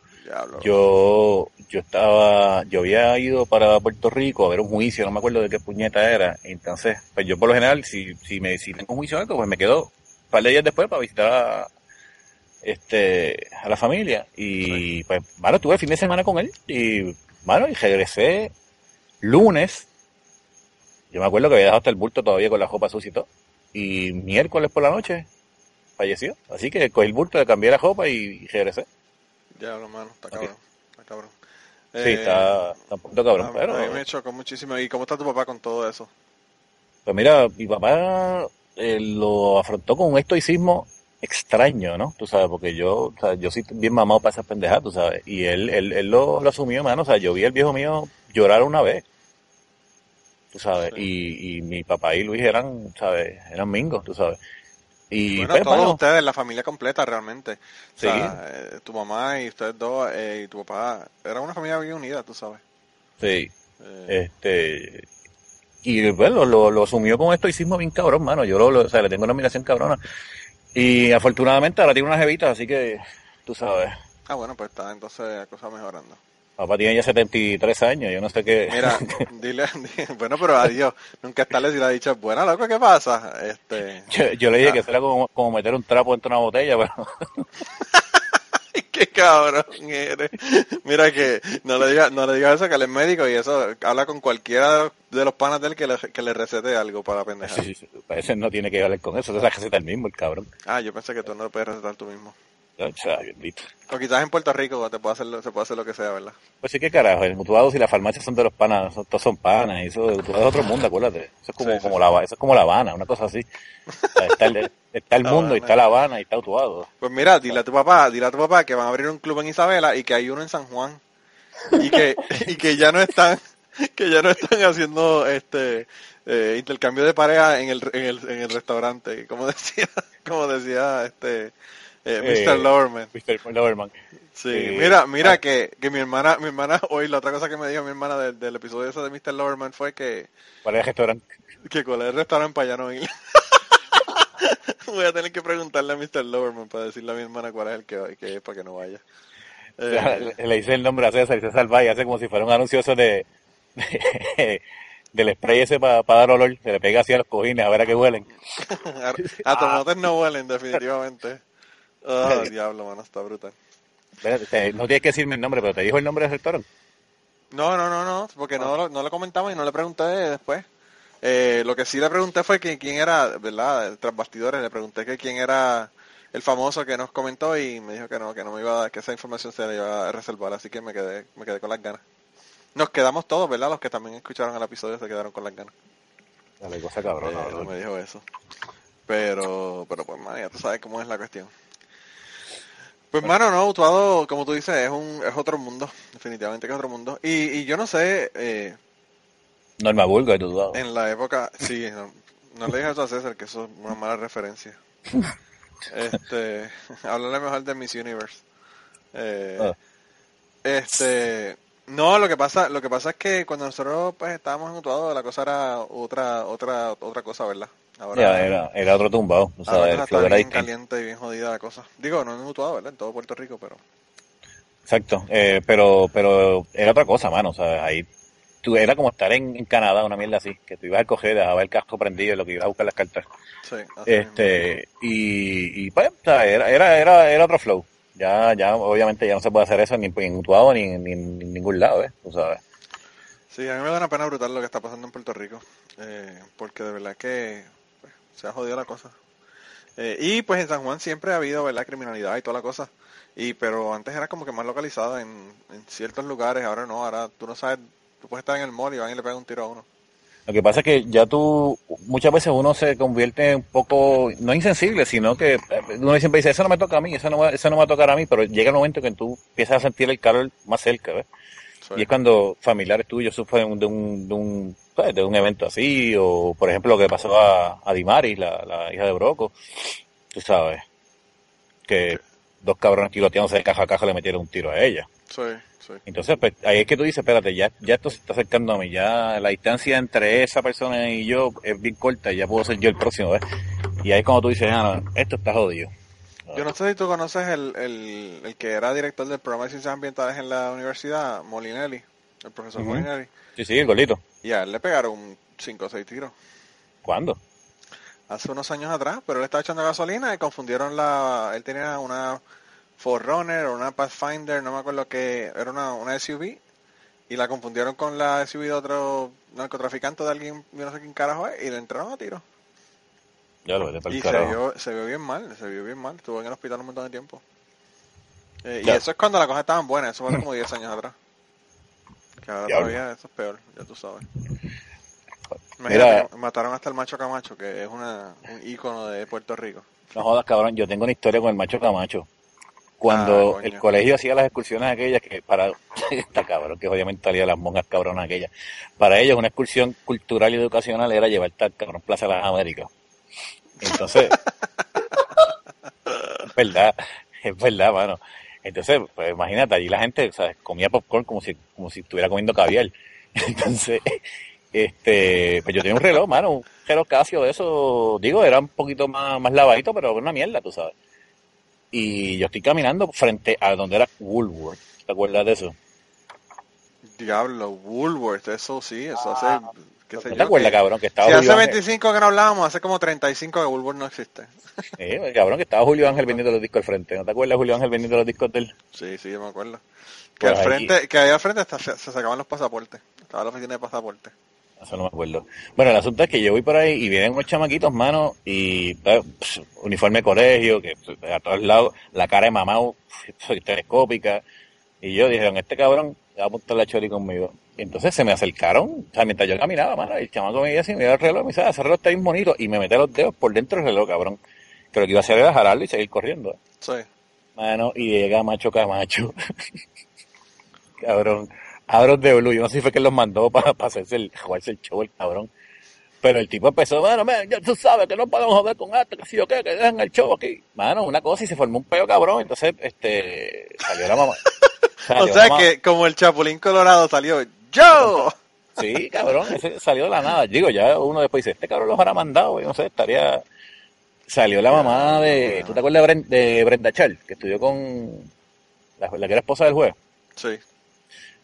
S4: Yo, yo estaba, yo había ido para Puerto Rico a ver un juicio, no me acuerdo de qué puñeta era. Entonces, pues yo por lo general, si, si me si tengo un juicio algo, pues me quedo un par de días después para visitar a, este, a la familia. Y pues, mano, tuve el fin de semana con él y, mano, y regresé lunes. Yo me acuerdo que había dejado hasta el bulto todavía con la ropa sucia y todo. Y miércoles por la noche falleció. Así que cogí el bulto, le cambié la ropa y, y regresé.
S3: Diablo, mano, está cabrón. Está cabrón.
S4: Sí,
S3: Eh,
S4: está, está un poquito cabrón,
S3: a-
S4: pero...
S3: Me chocó muchísimo. ¿Y cómo está tu papá con todo eso?
S4: Pues mira, mi papá eh, lo afrontó con un estoicismo extraño, ¿no? Tú sabes, porque yo, o sea, yo soy bien mamado para esas pendejadas, tú sabes. Y él, él, él lo, lo asumió, mano. O sea, yo vi al viejo mío llorar una vez. Tú sabes. Y, y mi papá y Luis eran, ¿sabes? Eran mingos, tú sabes. Y
S3: bueno,
S4: pues,
S3: todos ustedes, la familia completa realmente. O
S4: Sí.
S3: eh, tu mamá y ustedes dos eh, y tu papá, era una familia bien unida, tú sabes.
S4: sí.
S3: Eh,
S4: Este, y bueno, lo, lo asumió con estoicismo bien cabrón, mano. Yo lo, lo- o sea, le tengo una admiración cabrona. Y afortunadamente ahora tiene unas jevitas, así que, tú sabes,
S3: ah, bueno, pues está entonces la cosa mejorando.
S4: Papá tiene ya 73 años, yo no sé qué.
S3: Mira, dile, di- bueno, pero adiós. Nunca está si le ha dicho, bueno, loco, ¿qué pasa? Este,
S4: yo, yo le dije que eso era como, como meter un trapo dentro de una botella, pero
S3: qué cabrón eres. Mira que no le digas no le digas eso que él es médico y eso habla con cualquiera de los panas de él que le, que le recete algo para pendejar.
S4: sí, sí, sí, ese no tiene que hablar con eso, esa es la receta del mismo, el cabrón.
S3: Ah, yo pensé que tú no lo puedes recetar tú mismo.
S4: O sea, bendito.
S3: O quizás en Puerto Rico te puede hacer, se puede hacer lo que sea, ¿verdad?
S4: Pues sí, qué carajo, el mutuados y las farmacias son de los panas, son- todos son panas, y eso es otro mundo, acuérdate. Eso es como,
S3: Sí, sí,
S4: como
S3: sí.
S4: la, eso es como La Habana, una cosa así. O sea, está, el, está el
S3: La
S4: mundo, y está La Habana, y está Utuado.
S3: Pues mira, dile a tu papá, dile a tu papá que van a abrir un club en Isabela y que hay uno en San Juan. Y que, y que ya no están, que ya no están haciendo este eh, intercambio de pareja en el, en el, en el restaurante, como decía, como decía este eh, Mr.
S4: Eh,
S3: Lowerman.
S4: Mr. Loverman.
S3: Sí,
S4: eh,
S3: mira, mira
S4: ah.
S3: que, que mi hermana, mi hermana hoy, la otra cosa que me dijo mi hermana del, del episodio ese de Mr. Lowerman fue que,
S4: ¿Cuál es el restaurante?
S3: que con el restaurante para allá no ir. Voy a tener que preguntarle a Mr. Lowerman para decirle a mi hermana cuál es el que, que es para que no vaya.
S4: O sea, le, le hice el nombre a César y César va y hace como si fuera un anuncio eso de, de, del spray ese para dar olor, se le pega así a los cojines a ver a qué huelen.
S3: a, a tomates no huelen, definitivamente. Oh, diablo, mano, está brutal.
S4: Espérate, no tienes que decirme el nombre, pero te dijo el nombre del restaurante.
S3: No, no, no, no, porque no, lo- no lo comentamos y no le pregunté después. Eh, lo que sí le pregunté fue que quién era, ¿verdad? Tras bastidores, le pregunté que quién era el famoso que nos comentó y me dijo que no, que no me iba a dar, que esa información se la iba a reservar, así que me quedé, me quedé con las ganas. Nos quedamos todos, ¿verdad? Los que también escucharon el episodio se quedaron con las ganas.
S4: Dale, cosa cabrona,
S3: Eh, me dijo eso. Pero, pero pues, man, ya tú sabes cómo es la cuestión. Pues, mano, no, Utuado, como tú dices, es un es otro mundo, definitivamente que es otro mundo. Y, y yo no sé, eh,
S4: Norma Burgo, tú dudado.
S3: en la época, sí, no, no le dije eso a César, que eso es una mala referencia. Este, háblale mejor de Miss Universe. Eh,
S4: Ah.
S3: Este, no, lo que pasa, lo que pasa es que cuando nosotros pues estábamos en Utuado, la cosa era otra, otra, otra cosa, ¿verdad? Ahora,
S4: Ya, era, era otro tumbado. O sea, el
S3: está
S4: flow era
S3: bien caliente y bien jodida la cosa. Digo, no en Utuado, ¿verdad? En todo Puerto Rico, pero
S4: Exacto, eh, pero pero era otra cosa, mano, o sea, ahí tú era como estar en, en Canadá, una mierda así, que tú ibas a coger, dejaba el casco prendido y lo que ibas a buscar las cartas.
S3: sí.
S4: Este, y, y pues, o sea, era, era, era, era otro flow. Ya, ya, obviamente ya no se puede hacer eso ni en Utuado ni, ni en ningún lado, ¿eh? Tú sabes.
S3: Sí, a mí me da una pena brutal lo que está pasando en Puerto Rico, eh, porque de verdad que se ha jodido la cosa. Eh, y pues en San Juan siempre ha habido, ¿verdad? Criminalidad y toda la cosa. Y pero antes era como que más localizada en, en ciertos lugares, ahora no, ahora tú no sabes, tú puedes estar en el mall y van y le pegan un tiro a uno.
S4: Lo que pasa es que ya tú, muchas veces uno se convierte un poco, no insensible, sino que eh, uno siempre dice, eso no me toca a mí, eso no, eso no me va a tocar a mí, pero llega el momento que tú empiezas a sentir el calor más cerca, ¿ves? Y es cuando familiares tuyos sufren de un, de un, ¿sabes? de un evento así, o por ejemplo lo que pasó a, a Dimaris, la, la hija de Broco, tú sabes, que dos cabrones tiroteándose de caja a caja le metieron un tiro a ella.
S3: Sí, sí.
S4: Entonces, pues, ahí es que tú dices, espérate, ya, ya esto se está acercando a mí, ya la distancia entre esa persona y yo es bien corta, y ya puedo ser yo el próximo, ¿ves? Y ahí es cuando tú dices, ah, no, esto está jodido.
S3: Yo no sé si tú conoces el, el, el que era director del programa de ciencias ambientales en la universidad, Molinelli, el profesor. Molinelli.
S4: Sí, sí, el gordito.
S3: Y a él le pegaron 5 o 6 tiros.
S4: ¿Cuándo?
S3: hace unos años atrás, pero él estaba echando gasolina y confundieron la, él tenía una Forerunner o una Pathfinder, no me acuerdo qué, era una, una SUV y la confundieron con la SUV de otro narcotraficante de alguien, yo no sé quién carajo es, y le entraron a tiro.
S4: Ya lo vete para
S3: Y
S4: el
S3: se vio, se vio bien mal, se vio bien mal, estuvo en el hospital un montón de tiempo. Eh, y eso es cuando las cosas estaban buenas, eso fue como 10 años atrás. Que ahora
S4: Diablo.
S3: todavía eso es peor, ya tú sabes.
S4: Mira.
S3: Mataron hasta el macho Camacho, que es una, un ícono de Puerto Rico.
S4: No jodas, cabrón, yo tengo una historia con el macho Camacho. Cuando
S3: Ah,
S4: el colegio hacía las excursiones aquellas que para esta cabrón, que obviamente salía las monjas cabronas aquellas, para ellos una excursión cultural y educacional era llevarte al cabrón Plaza de las Américas. Entonces, es verdad, es verdad, mano. Entonces, pues imagínate, allí la gente, ¿sabes? comía popcorn como si, como si estuviera comiendo caviar. Entonces, este, pues yo tenía un reloj, mano, un reloj Casio de eso, digo, era un poquito más, más lavadito, pero una mierda, tú sabes. Y yo estoy caminando frente a donde era Woolworth. ¿Te acuerdas de eso?
S3: Diablo, Woolworth, eso sí, eso hace, qué sé.
S4: ¿No te
S3: yo,
S4: acuerdas, cabrón, que estaba
S3: Si hace
S4: Julio Ángel?
S3: 25 que no hablábamos, hace como 35 que Woolworth no existe.
S4: Eh, cabrón, que estaba Julio Ángel vendiendo los discos al frente. ¿No te acuerdas Julio Ángel vendiendo los discos del?
S3: Sí, sí, yo me acuerdo. Que
S4: Pues
S3: al frente, que ahí al frente hasta se, se sacaban los pasaportes. Estaba la oficina de pasaportes.
S4: Eso no me acuerdo. Bueno, el asunto es que yo voy por ahí y vienen unos chamaquitos, mano, y pues, pss, uniforme de colegio, que pues, a todos lados, la cara de mamá telescópica. Y yo dije, este cabrón va a apuntar la chori conmigo. Entonces se me acercaron, o sea, mientras yo caminaba, mano, y el chamaco me decía así, me dio el reloj, me dice, ah, ese reloj está bien bonito, y me metí los dedos por dentro del reloj, cabrón. Que lo que iba a hacer era jalarlo y seguir corriendo.
S3: Sí.
S4: Mano, y llega Macho Camacho. cabrón. Abros de Blue. Yo no sé si fue que los mandó para hacerse el, jugarse el show, el cabrón. Pero el tipo empezó, mano, man, ya tú sabes que no podemos joder con esto, que si yo qué, que dejan el show aquí. Mano, una cosa y se formó un peo cabrón. Entonces, este, salió la mamá.
S3: O
S4: la
S3: sea
S4: mamá-
S3: que como el Chapulín Colorado salió ¡Yo!
S4: Sí, cabrón, ese salió de la nada. Digo, ya uno después dice, este cabrón los habrá mandado, y no sé, estaría... Salió la mamá de... ¿Tú te acuerdas de, Bren- de Brenda Char, que estudió con la, la que era esposa del juez?
S3: Sí.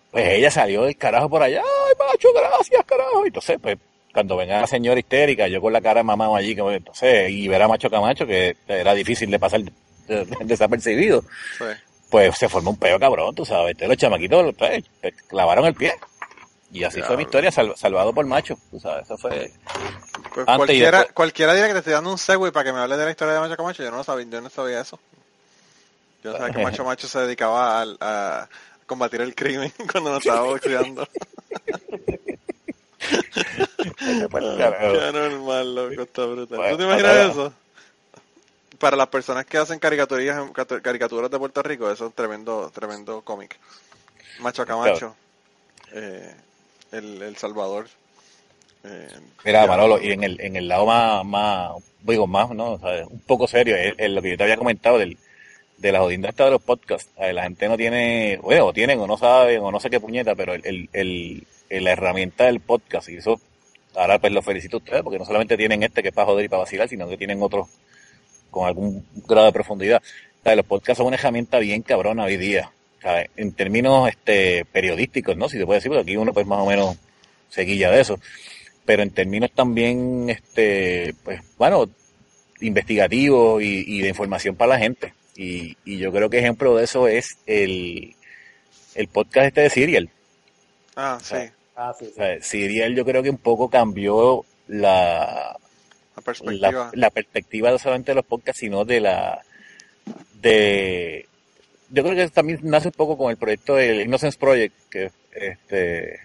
S4: Pues ella salió del carajo por allá, ay macho, gracias, carajo. Entonces, pues, cuando venga la señora histérica, yo con la cara mamado allí, como, entonces, y ver a Macho Camacho, que era difícil de pasar desapercibido, pues se formó un peo cabrón, tú sabes. Entonces los chamaquitos pues, clavaron el pie. Y así fue mi historia, salvado por Macho, tú sabes, eso fue...
S3: Pues cualquiera, cualquiera diría que te estoy dando un segue para que me hables de la historia de Macho Camacho, yo no sabía, yo no sabía eso. Yo sabía que Macho Macho se dedicaba a, combatir el crimen cuando nos estaba boxeando. Qué normal, loco, está brutal. ¿Tú te imaginas eso? Para las personas que hacen caricaturas, caricaturas de Puerto Rico, eso es un tremendo, tremendo cómic. Macho Camacho, eh, el, el Salvador.
S4: Eh, Mira, Manolo, y en el, en el lado más, más digo, más, ¿no? un poco serio, es, lo que yo te había comentado del, de la jodida esta de los podcasts. La gente no tiene, bueno, o tienen o no saben o no sé qué puñeta, pero el, el, la herramienta del podcast, y eso ahora pues lo felicito a ustedes, porque no solamente tienen este que es para joder y para vacilar, sino que tienen otros con algún grado de profundidad. los podcasts son una herramienta bien cabrona hoy día. En términos este, periodísticos, ¿no? Si te puede decir, porque aquí uno pues más o menos seguilla de eso. Pero en términos también, este, pues, bueno, investigativos y, de información para la gente. Y, y, yo creo que ejemplo de eso es el, el podcast este de Serial.
S3: Ah, sí.
S4: Ah, Serial yo creo que un poco cambió la,
S3: la perspectiva.
S4: La, perspectiva no solamente de los podcasts, sino de la de yo creo que también nace un poco con el proyecto del Innocence Project, que este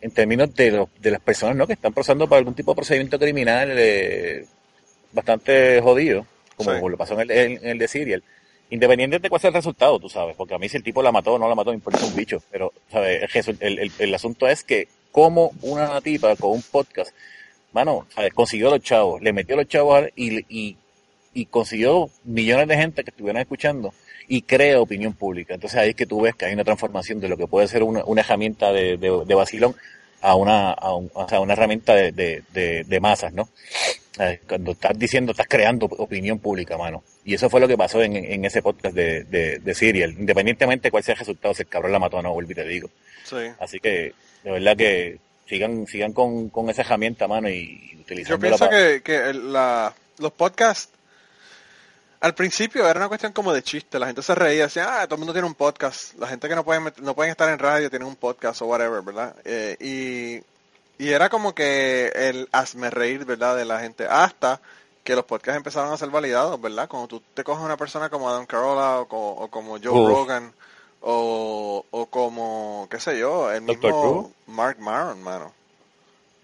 S4: en términos de, de las personas ¿no? que están pasando por algún tipo de procedimiento criminal eh, bastante jodido, como lo pasó en el, en el de Serial Independiente de cuál sea el resultado, tú sabes, porque a mí si el tipo la mató o no la mató me importa un bicho, pero ¿sabes? El, el, asunto es que como una tipa con un podcast, mano, ¿sabes? consiguió a los chavos, le metió a los chavos y, y, y consiguió millones de gente que estuvieran escuchando y crea opinión pública. Entonces ahí es que tú ves que hay una transformación de lo que puede ser una, una herramienta de, de, de vacilón a una, a o sea, una herramienta de, de, de, masas, ¿no? Cuando estás diciendo, estás creando opinión pública, mano. Y eso fue lo que pasó en, en ese podcast de, de, de Serial. Independientemente de cuál sea el resultado, si el cabrón la mató o no, vuelvo y te digo.
S3: Sí.
S4: Así que, de verdad que sigan sigan con, con esa herramienta, mano, y, utilizando
S3: Yo pienso que, que la, los podcasts al principio era una cuestión como de chiste, la gente se reía, decía, ah, todo el mundo tiene un podcast, la gente que no pueden, no pueden estar en radio tiene un podcast o whatever, ¿verdad? Eh, y, y era como que el hazme reír, ¿verdad? De la gente, hasta que los podcasts empezaron a ser validados, ¿verdad? Cuando tú te coges una persona como Adam Carolla o, como, Joe Rogan o, o como, qué sé yo, el mismo Mark Maron, mano.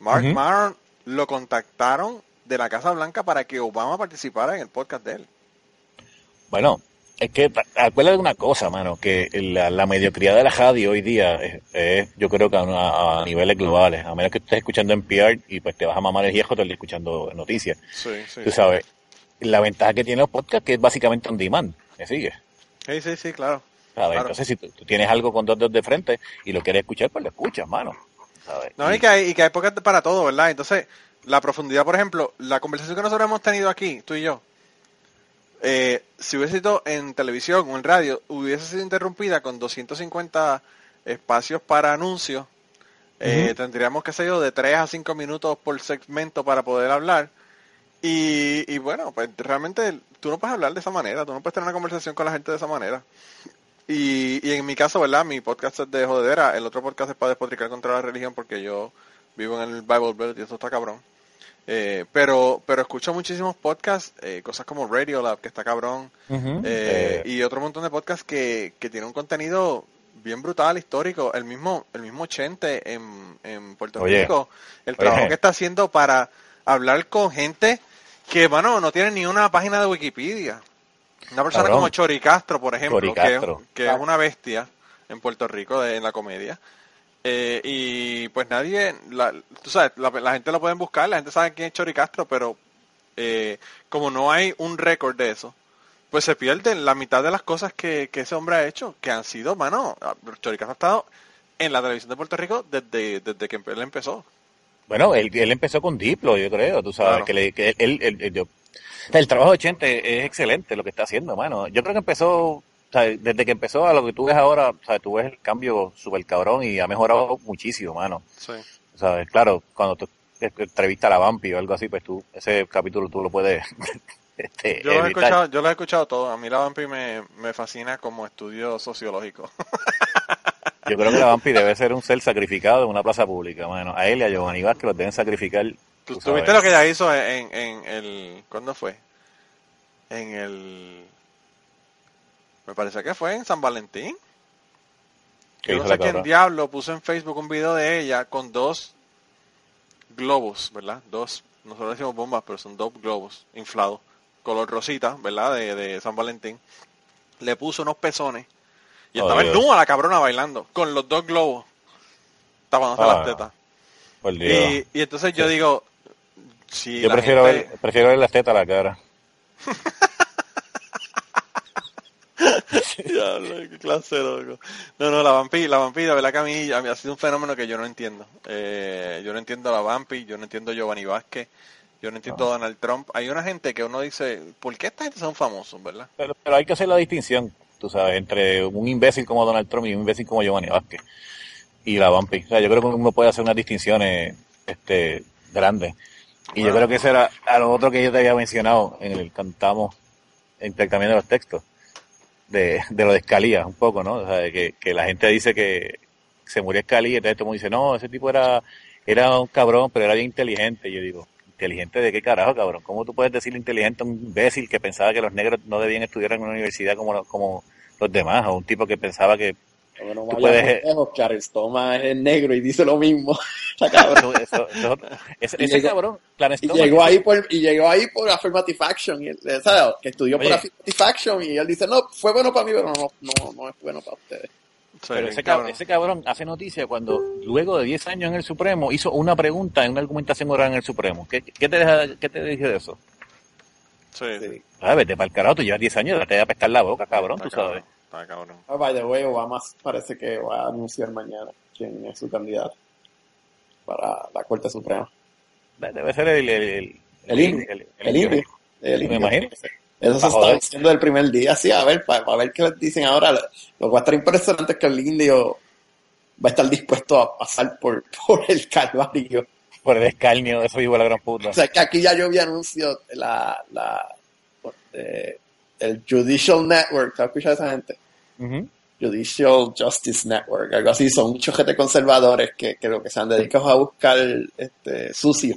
S3: Mark Maron lo contactaron de la Casa Blanca para que Obama participara en el podcast de él.
S4: Bueno, es que acuérdate de una cosa, mano, que la, mediocridad de la radio hoy día es, yo creo que a, niveles globales, a menos que estés escuchando en PR y pues te vas a mamar el viejo, estás escuchando noticias.
S3: Sí, sí.
S4: Tú sabes, la ventaja que tiene los podcasts que es básicamente on demand, ¿me sigues?
S3: Sí, sí, sí, claro.
S4: Entonces, si tú, tienes algo con dos dedos de frente y lo quieres escuchar, pues lo escuchas, mano.
S3: No, y, que hay, y que hay podcasts para todo, ¿verdad? Entonces, la profundidad, por ejemplo, la conversación que nosotros hemos tenido aquí, tú y yo, eh, si hubiese sido en televisión o en radio, hubiese sido interrumpida con 250 espacios para anuncios. Eh, tendríamos, que ser yo, de 3 a 5 minutos por segmento para poder hablar. Y, bueno, pues realmente tú no puedes hablar de esa manera, tú no puedes tener una conversación con la gente de esa manera. Y, y en mi caso, ¿verdad? Mi podcast es de jodedera, el otro podcast es para despotricar contra la religión porque yo vivo en el Bible Belt y eso está cabrón. Eh, pero, pero escucho muchísimos podcasts, eh, cosas como Radio Lab, que está cabrón, eh, y otro montón de podcasts que, que tienen un contenido bien brutal, histórico. El mismo, el mismo Chente en, en Puerto Rico, el trabajo que está haciendo para hablar con gente que, bueno, no tiene ni una página de Wikipedia. Una persona como Chori Castro, por ejemplo, que, que, es una bestia en Puerto Rico de, en la comedia. Eh, y pues nadie, la, tú sabes, la, gente lo pueden buscar, la gente sabe quién es Chori Castro, pero eh, como no hay un récord de eso, pues se pierden la mitad de las cosas que, ese hombre ha hecho, que han sido, mano, Chori Castro ha estado en la televisión de Puerto Rico desde, desde que él empezó.
S4: Bueno, él, él empezó con Diplo, yo creo, tú sabes, que, le, él, el trabajo de Chente es excelente lo que está haciendo, mano. Yo creo que empezó desde que empezó a lo que tú ves ahora, sea, tú ves el cambio súper cabrón y ha mejorado muchísimo, mano.
S3: Sí.
S4: Sea, claro, cuando tú entrevistas a la Vampi o algo así, pues tú, ese capítulo tú lo puedes este,
S3: Yo lo, he escuchado, yo lo he escuchado todo. A mí la Vampi me, me fascina como estudio sociológico.
S4: Yo creo que la Vampi debe ser un ser sacrificado en una plaza pública, mano. A él y a Giovanni Vázquez los deben sacrificar.
S3: ¿Tú,
S4: sabes.
S3: viste lo que ella hizo en, en el... ¿Cuándo fue? En el... Me parece que fue en San Valentín.
S4: ¿Qué
S3: Yo no sé quién diablo puso en Facebook un video de ella con dos globos, ¿verdad? Dos, nosotros decimos bombas, pero son dos globos inflados, color rosita, ¿verdad? De, de San Valentín. Le puso unos pezones y
S4: Oh,
S3: estaba
S4: Dios.
S3: desnuda la cabrona bailando con los dos globos tapándose
S4: Ah,
S3: las tetas.
S4: Por Dios.
S3: Y, y entonces yo digo, si
S4: Yo prefiero,
S3: gente-
S4: ver, prefiero ver las tetas a la cara.
S3: Diablo, qué clase, loco. No, no, la Vampi, la Vampi, la verdad que a mí, a mí ha sido un fenómeno que yo no entiendo. Eh, yo no entiendo a la Vampi, yo no entiendo a Giovanni Vázquez, yo no entiendo a Donald Trump. Hay una gente que uno dice, ¿por qué esta gente son famosos, verdad?
S4: Pero, pero hay que hacer la distinción, tú sabes, entre un imbécil como Donald Trump y un imbécil como Giovanni Vázquez y la Vampi. O sea, yo creo que uno puede hacer unas distinciones este, grandes. Y yo creo que eso era a lo otro que yo te había mencionado en el cantamos intercambiando los textos de, de lo de Escalía, un poco, ¿no? O sea, que, que la gente dice que se murió Escalía, entonces todo el mundo dice, no, ese tipo era, era un cabrón, pero era bien inteligente. Yo digo, ¿inteligente de qué carajo, cabrón? ¿Cómo tú puedes decir inteligente a un imbécil que pensaba que los negros no debían estudiar en una universidad como, como los demás? O un tipo que pensaba que
S5: Bueno,
S4: Tú
S5: vaya
S4: puedes-
S5: lejos, Clarence Thomas es negro y dice lo mismo. Cabrón.
S4: eso, eso- eso- ese,
S5: Y
S4: ese
S5: llegó-
S4: cabrón, Clarence
S5: Y llegó ahí por, y llegó ahí por Affirmative Action, y él, ¿sabes? que estudió por. Affirmative Action y él dice, no, fue bueno para mí, pero no, no, no es bueno para ustedes.
S4: Pero ese cabrón. ese cabrón hace noticia cuando luego de 10 años en el Supremo hizo una pregunta en una argumentación oral en el Supremo. ¿Qué, qué te, deja, qué te dije de eso?
S3: Sí, sí.
S4: Ah, vete para el carajo, tú llevas 10 años, te voy a pescar la boca, cabrón, tú sabes.
S3: cabrón, está cabrón.
S5: Ah, by the way, Obama parece que va a anunciar mañana quién es su candidato para la Corte Suprema.
S4: Debe ser el... El, el,
S5: El indio.
S4: el-
S5: El indio. El
S4: Me imagino.
S5: Eso se está diciendo el primer día, sí, a ver, para, ver qué les dicen ahora. Lo, lo que va a estar impresionante es que el indio va a estar dispuesto a pasar por, por el calvario.
S4: Por el escarnio, eso vivo la gran puta.
S5: O sea, que aquí ya yo vi anuncios, la, la, eh, el Judicial Network, ¿te has escuchado esa gente? Judicial Justice Network, algo así, son muchos gente conservadores que, que lo que se han dedicado a buscar este, sucio.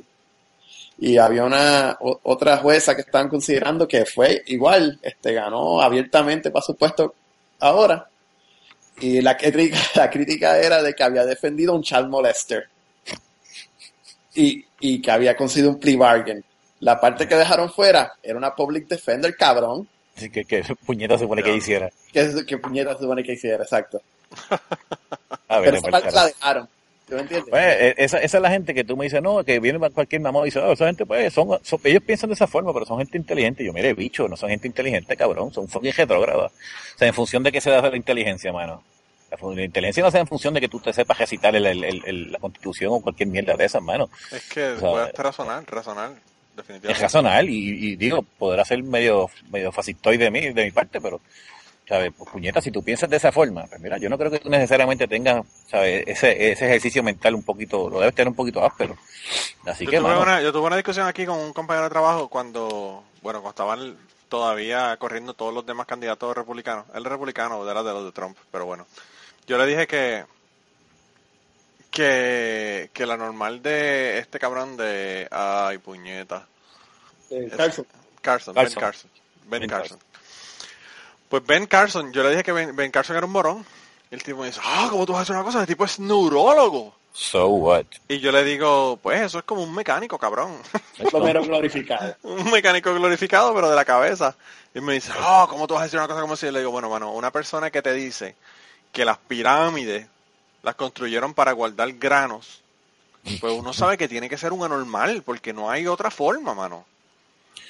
S5: Y había una o- otra jueza que estaban considerando que fue igual, este ganó abiertamente para su puesto ahora. Y la crítica, la crítica era de que había defendido a un child molester. Y, y que había conseguido un plea bargain. La parte que dejaron fuera era una public defender, cabrón.
S4: Que, que puñeta se supone que hiciera.
S5: Que es que puñeta se supone que hiciera, exacto.
S4: A
S5: Pero esa parte la dejaron. ¿Tú me entiendes?
S4: Pues, eh, esa, esa es la gente que tú me dices, no, que viene cualquier mamón y dice, oh, esa gente, pues, son, son- ellos piensan de esa forma, pero son gente inteligente. Y yo, mire, bicho, no son gente inteligente, cabrón, son fucking retrógradas. O sea, en función de qué se da la inteligencia, mano. La, inteligencia no se da en función de que tú te sepas recitar el- el- el- el- la constitución o cualquier mierda de esas, mano.
S3: Es que
S4: O sea,
S3: puedes razonar, razonar,
S4: Es razonable y, y digo, podrá ser medio, medio fascistoide de mí, de mi parte, pero, ¿sabes? Pues puñeta, si tú piensas de esa forma, pues mira, yo no creo que tú necesariamente tengas, ¿sabes? Ese, ese ejercicio mental un poquito, lo debes tener un poquito áspero. Así
S3: Yo
S4: que,
S3: tuve,
S4: mano,
S3: una, yo tuve una discusión aquí con un compañero de trabajo cuando, bueno, cuando estaban todavía corriendo todos los demás candidatos republicanos. Es republicano, era de los de Trump, pero bueno. Yo le dije que que, que la normal de este cabrón de ay puñeta
S5: Eh, Carlson.
S3: Carson,
S4: Carson.
S3: Ben Carson Ben,
S4: Ben
S3: Carson pues Ben Carson yo le dije que Ben, Ben Carson era un morón y el tipo me dice ah cómo tú vas a hacer una cosa el tipo es neurólogo
S4: so what?
S3: y yo le digo pues eso es como un mecánico cabrón
S5: Lo menos glorificado.
S3: un mecánico glorificado, pero de la cabeza. Y me dice, oh, ¿cómo tú vas a decir una cosa como si? Y le digo, bueno, mano, una persona que te dice que las pirámides las construyeron para guardar granos, pues uno sabe que tiene que ser un anormal, porque no hay otra forma, mano.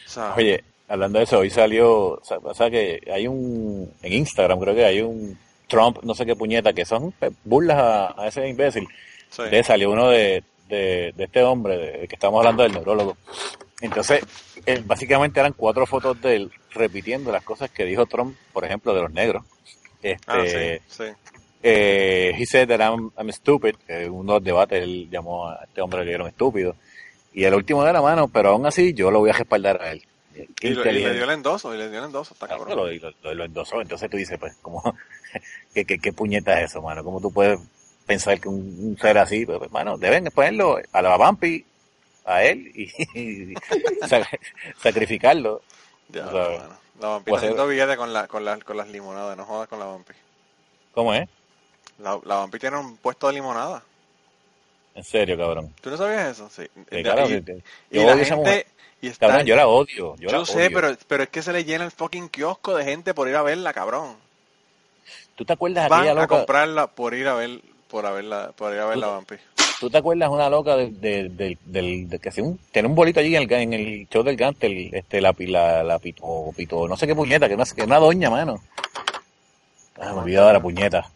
S3: O sea,
S4: Oye, hablando de eso, hoy salió, o sea, que hay un, en Instagram creo que hay un Trump, no sé qué puñeta, que son pues, burlas a, a ese imbécil.
S3: sí.
S4: Entonces salió uno de, de, de este hombre, de, que estamos hablando del neurólogo. Entonces, él- básicamente eran cuatro fotos de él repitiendo las cosas que dijo Trump, por ejemplo, de los negros. Este,
S3: Ah, sí, sí.
S4: Eh, he said that I'm, I'm stupid, que uno de los debates él llamó a este hombre era un estúpido. Y el último de la mano, pero aún así yo lo voy a respaldar a él.
S3: Y, lo- y le dio el endoso, y le dio el endoso, está cabrón.
S4: Lo, lo- lo- endosó. Entonces tú dices, pues, como, ¿qué, qué, qué puñeta es eso, mano? ¿Cómo tú puedes pensar que un, un ser así, pues, pues, mano, deben ponerlo a la Vampi, a él, y, y sac- sacrificarlo.
S3: Ya,
S4: O sea,
S3: mano. La haciendo billete con, la, con, la- con las limonadas, no jodas con la vampi.
S4: ¿Cómo es?
S3: La, la vampi tiene un puesto de limonada.
S4: En serio, cabrón.
S3: ¿Tú no sabías eso? Sí. Y-
S4: claro,
S3: y,
S4: que-
S3: y
S4: yo
S3: la
S4: mujer.
S3: Y está,
S4: Cabrón, yo la odio. Yo,
S3: yo
S4: la
S3: sé,
S4: odio.
S3: pero, pero es que se le llena el fucking kiosco de gente por ir a verla, cabrón.
S4: ¿Tú te acuerdas
S3: Van
S4: aquella
S3: a
S4: loca?
S3: comprarla por ir a ver, por a verla, por ir a ver la vampi.
S4: ¿Tú te acuerdas una loca de, de, de- del de que hacía un, tenía un bolito allí en el, en el show del Gantel, este, la, la, la pito, pito, no sé qué puñeta, que sé, que una doña, mano. Ah, me olvidaba de la puñeta.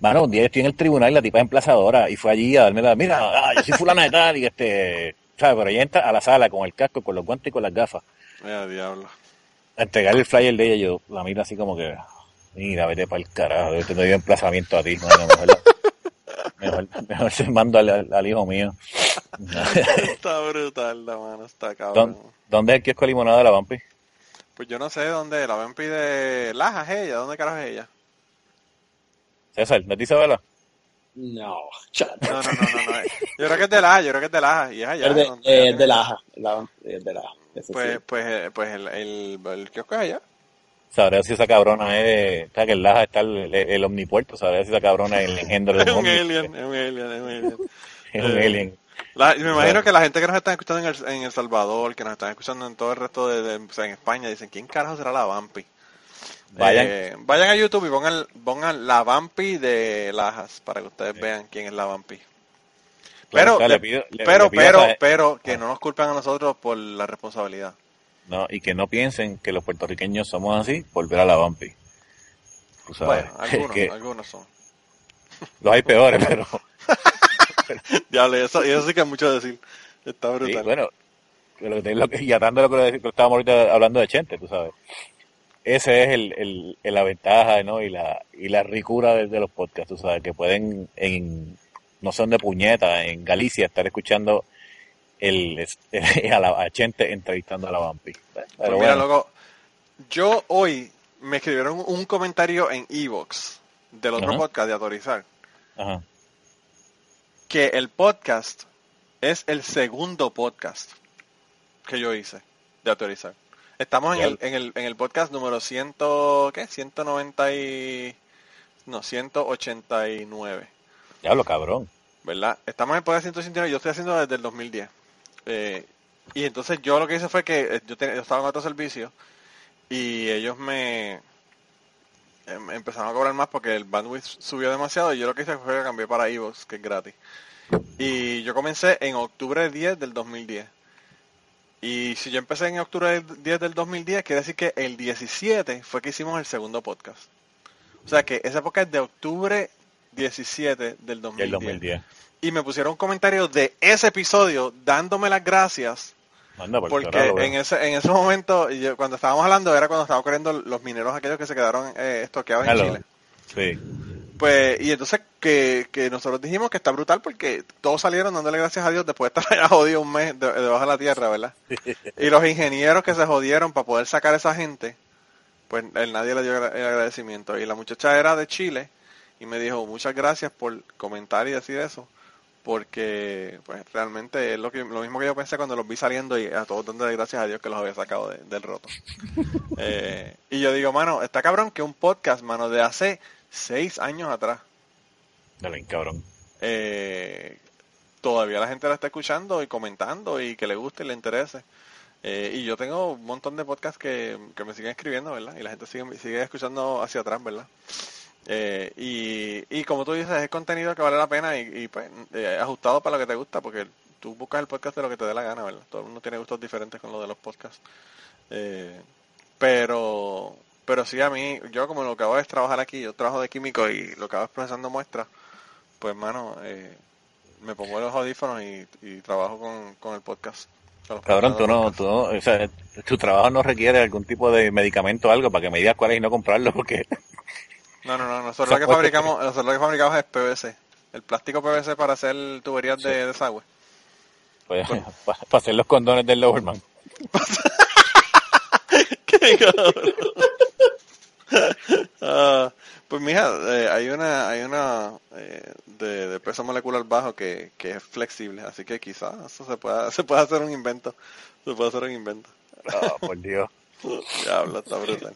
S4: Mano, un día estoy en el tribunal y la tipa es emplazadora y fue allí a darme la, mira, ah, yo soy fulana de tal y este, ¿sabes? Pero ella entra a la sala con el casco, con los guantes y con las gafas.
S3: Mira, diablo.
S4: A entregarle el flyer de ella, yo la miro así como que, mira, vete para el carajo, yo te doy emplazamiento a ti, mano, mejor, mejor, mejor se mando al, al- hijo mío.
S3: está brutal la mano, está cabrón.
S4: ¿Dónde, ¿Dónde es el kiosco limonada de la Vampi?
S3: Pues yo no sé dónde, la vampi de Lajas ella, ¿dónde carajo es ella?
S4: César, ¿no dice Isabela?
S5: No, chat.
S3: No, no, no, no, no. Yo creo que es de Lajas, yo creo que es de Lajas. Y es allá.
S5: Es de,
S3: donde
S5: eh, es de Laja. La, es de Laja.
S3: Pues,
S5: sí.
S3: pues, eh, pues el, el, el kiosco es allá.
S4: Sabré si esa cabrona es, o sea, que en Laja está el, el, el omnipuerto, sabré si esa cabrona es el engendro
S3: Es
S4: del
S3: un
S4: omni.
S3: alien, es un alien, es un alien.
S4: Es un
S3: Eh,
S4: alien.
S3: La- me imagino que la gente que nos está escuchando en el, en El Salvador, que nos están escuchando en todo el resto de, de- o sea, en España, dicen, ¿quién carajo será la Vampi?
S4: Vayan.
S3: Eh, vayan a YouTube y pongan, pongan la Vampi de Lajas para que ustedes vean quién es la Vampi.
S4: Claro,
S3: Pero,
S4: o sea,
S3: le-
S4: le pido- le-
S3: pero,
S4: le
S3: pero,
S4: a
S3: pero, que
S4: Ah.
S3: no nos culpen a nosotros por la responsabilidad.
S4: No, y que no piensen que los puertorriqueños somos así por ver a la Vampi. Tú sabes,
S3: Bueno, algunos,
S4: que
S3: algunos son.
S4: los hay peores, pero
S3: Diablo, eso, eso sí que es mucho decir. Está
S4: sí,
S3: brutal.
S4: bueno, y atando lo que, lo que estábamos ahorita hablando de Chente, tú sabes. Ese es el, el, el- la ventaja, ¿no? Y la, y la ricura de, de los podcasts, tú sabes, que pueden, en, no son de puñeta, en Galicia estar escuchando el, a, la, a Chente entrevistando a la Vampi. Pero
S3: Pues mira,
S4: bueno,
S3: loco, yo hoy me escribieron un comentario en Evox del otro
S4: Ajá.
S3: podcast de Autorizar,
S4: ajá.
S3: que el podcast es el segundo podcast que yo hice de Autorizar. Estamos en el, en el, en el podcast número 100, ¿qué? 190 y... No, 189.
S4: Diablo, cabrón.
S3: ¿verdad? Estamos en el podcast 169 yo estoy haciendo desde el 2010. Eh, y entonces yo lo que hice fue que eh, yo, ten- yo estaba en otro servicio y ellos me em, empezaron a cobrar más porque el bandwidth subió demasiado y yo lo que hice fue que cambié para Evox, que es gratis. Y yo comencé en octubre 10 del 2010. Y si yo empecé en octubre 10 del 2010, quiere decir que el 17 fue que hicimos el segundo podcast. O sea que esa época es de octubre 17 del 2010.
S4: Del 2010.
S3: Y me pusieron un comentario de ese episodio dándome las gracias porque en ese en ese momento yo- cuando estábamos hablando era cuando estaban corriendo los mineros aquellos que se quedaron eh, estoqueados en
S4: Hello.
S3: Chile.
S4: Sí.
S3: Pues, y entonces que, que nosotros dijimos que está brutal porque todos salieron dándole gracias a Dios después de estar allá jodido un mes de- debajo de la tierra, ¿verdad? y los ingenieros que se jodieron para poder sacar a esa gente, pues él, nadie le dio el agradecimiento. Y la muchacha era de Chile y me dijo muchas gracias por comentar y decir eso. Porque pues realmente es lo, que, lo mismo que yo pensé cuando los vi saliendo y a todos dándole gracias a Dios que los había sacado de- del roto. Eh, y yo digo, mano, está cabrón que un podcast, mano, de hace seis años atrás,
S4: Dale, cabrón.
S3: eh, todavía la gente la está escuchando y comentando y que le guste y le interese. Eh, y yo tengo un montón de podcasts que, que me siguen escribiendo, ¿verdad? Y la gente sigue, sigue escuchando hacia atrás, ¿verdad? Eh, y, y como tú dices, es contenido que vale la pena y, pues eh, ajustado para lo que te gusta, porque tú buscas el podcast de lo que te dé la gana, ¿verdad? Todo el mundo tiene gustos diferentes con lo de los podcasts. Eh, pero pero sí a mí, yo como lo que hago es trabajar aquí, yo trabajo de químico y lo que hago es procesando muestras, pues mano, eh, me pongo los audífonos y, y trabajo con, con el podcast. Con
S4: Cabrón, tú no,
S3: podcast.
S4: tú no, o sea, tu trabajo no requiere algún tipo de medicamento o algo para que me digas cuál es y no comprarlo, porque
S3: No, no, no, nosotros lo que fabricamos, nosotros lo que fabricamos es PVC. El plástico PVC para hacer tuberías de desagüe.
S4: pues, para hacer los condones del Lowerman.
S3: ¡Qué cabrón! Ah, pues mija, eh, hay una, hay una eh, de, de peso molecular bajo que, que es flexible, así que quizás eso se pueda, se puede hacer un invento. Se puede hacer un invento.
S4: Ah, por Dios.
S3: Diablo, está brutal.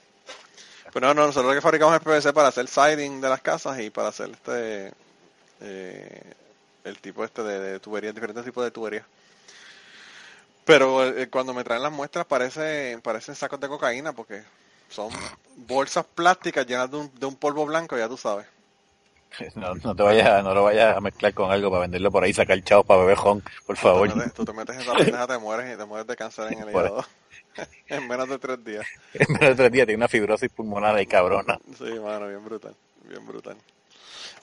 S3: Pero no, no, nosotros lo que fabricamos es PVC para hacer siding de las casas y para hacer este eh, el tipo este de, de tuberías, diferentes tipos de tuberías. Pero eh, cuando me traen las muestras parece, parecen sacos de cocaína porque son bolsas plásticas llenas de un, de un polvo blanco, ya tú sabes.
S4: No, no te vayas, no lo vayas a mezclar con algo para venderlo por ahí, sacar chavos para beber jón, por favor.
S3: Tú te metes, tú te metes esa pendeja, te mueres y te mueres de cáncer en el hígado en menos de tres días.
S4: En menos de tres días tiene una fibrosis pulmonar y cabrona.
S3: Sí, mano, bien brutal, bien brutal.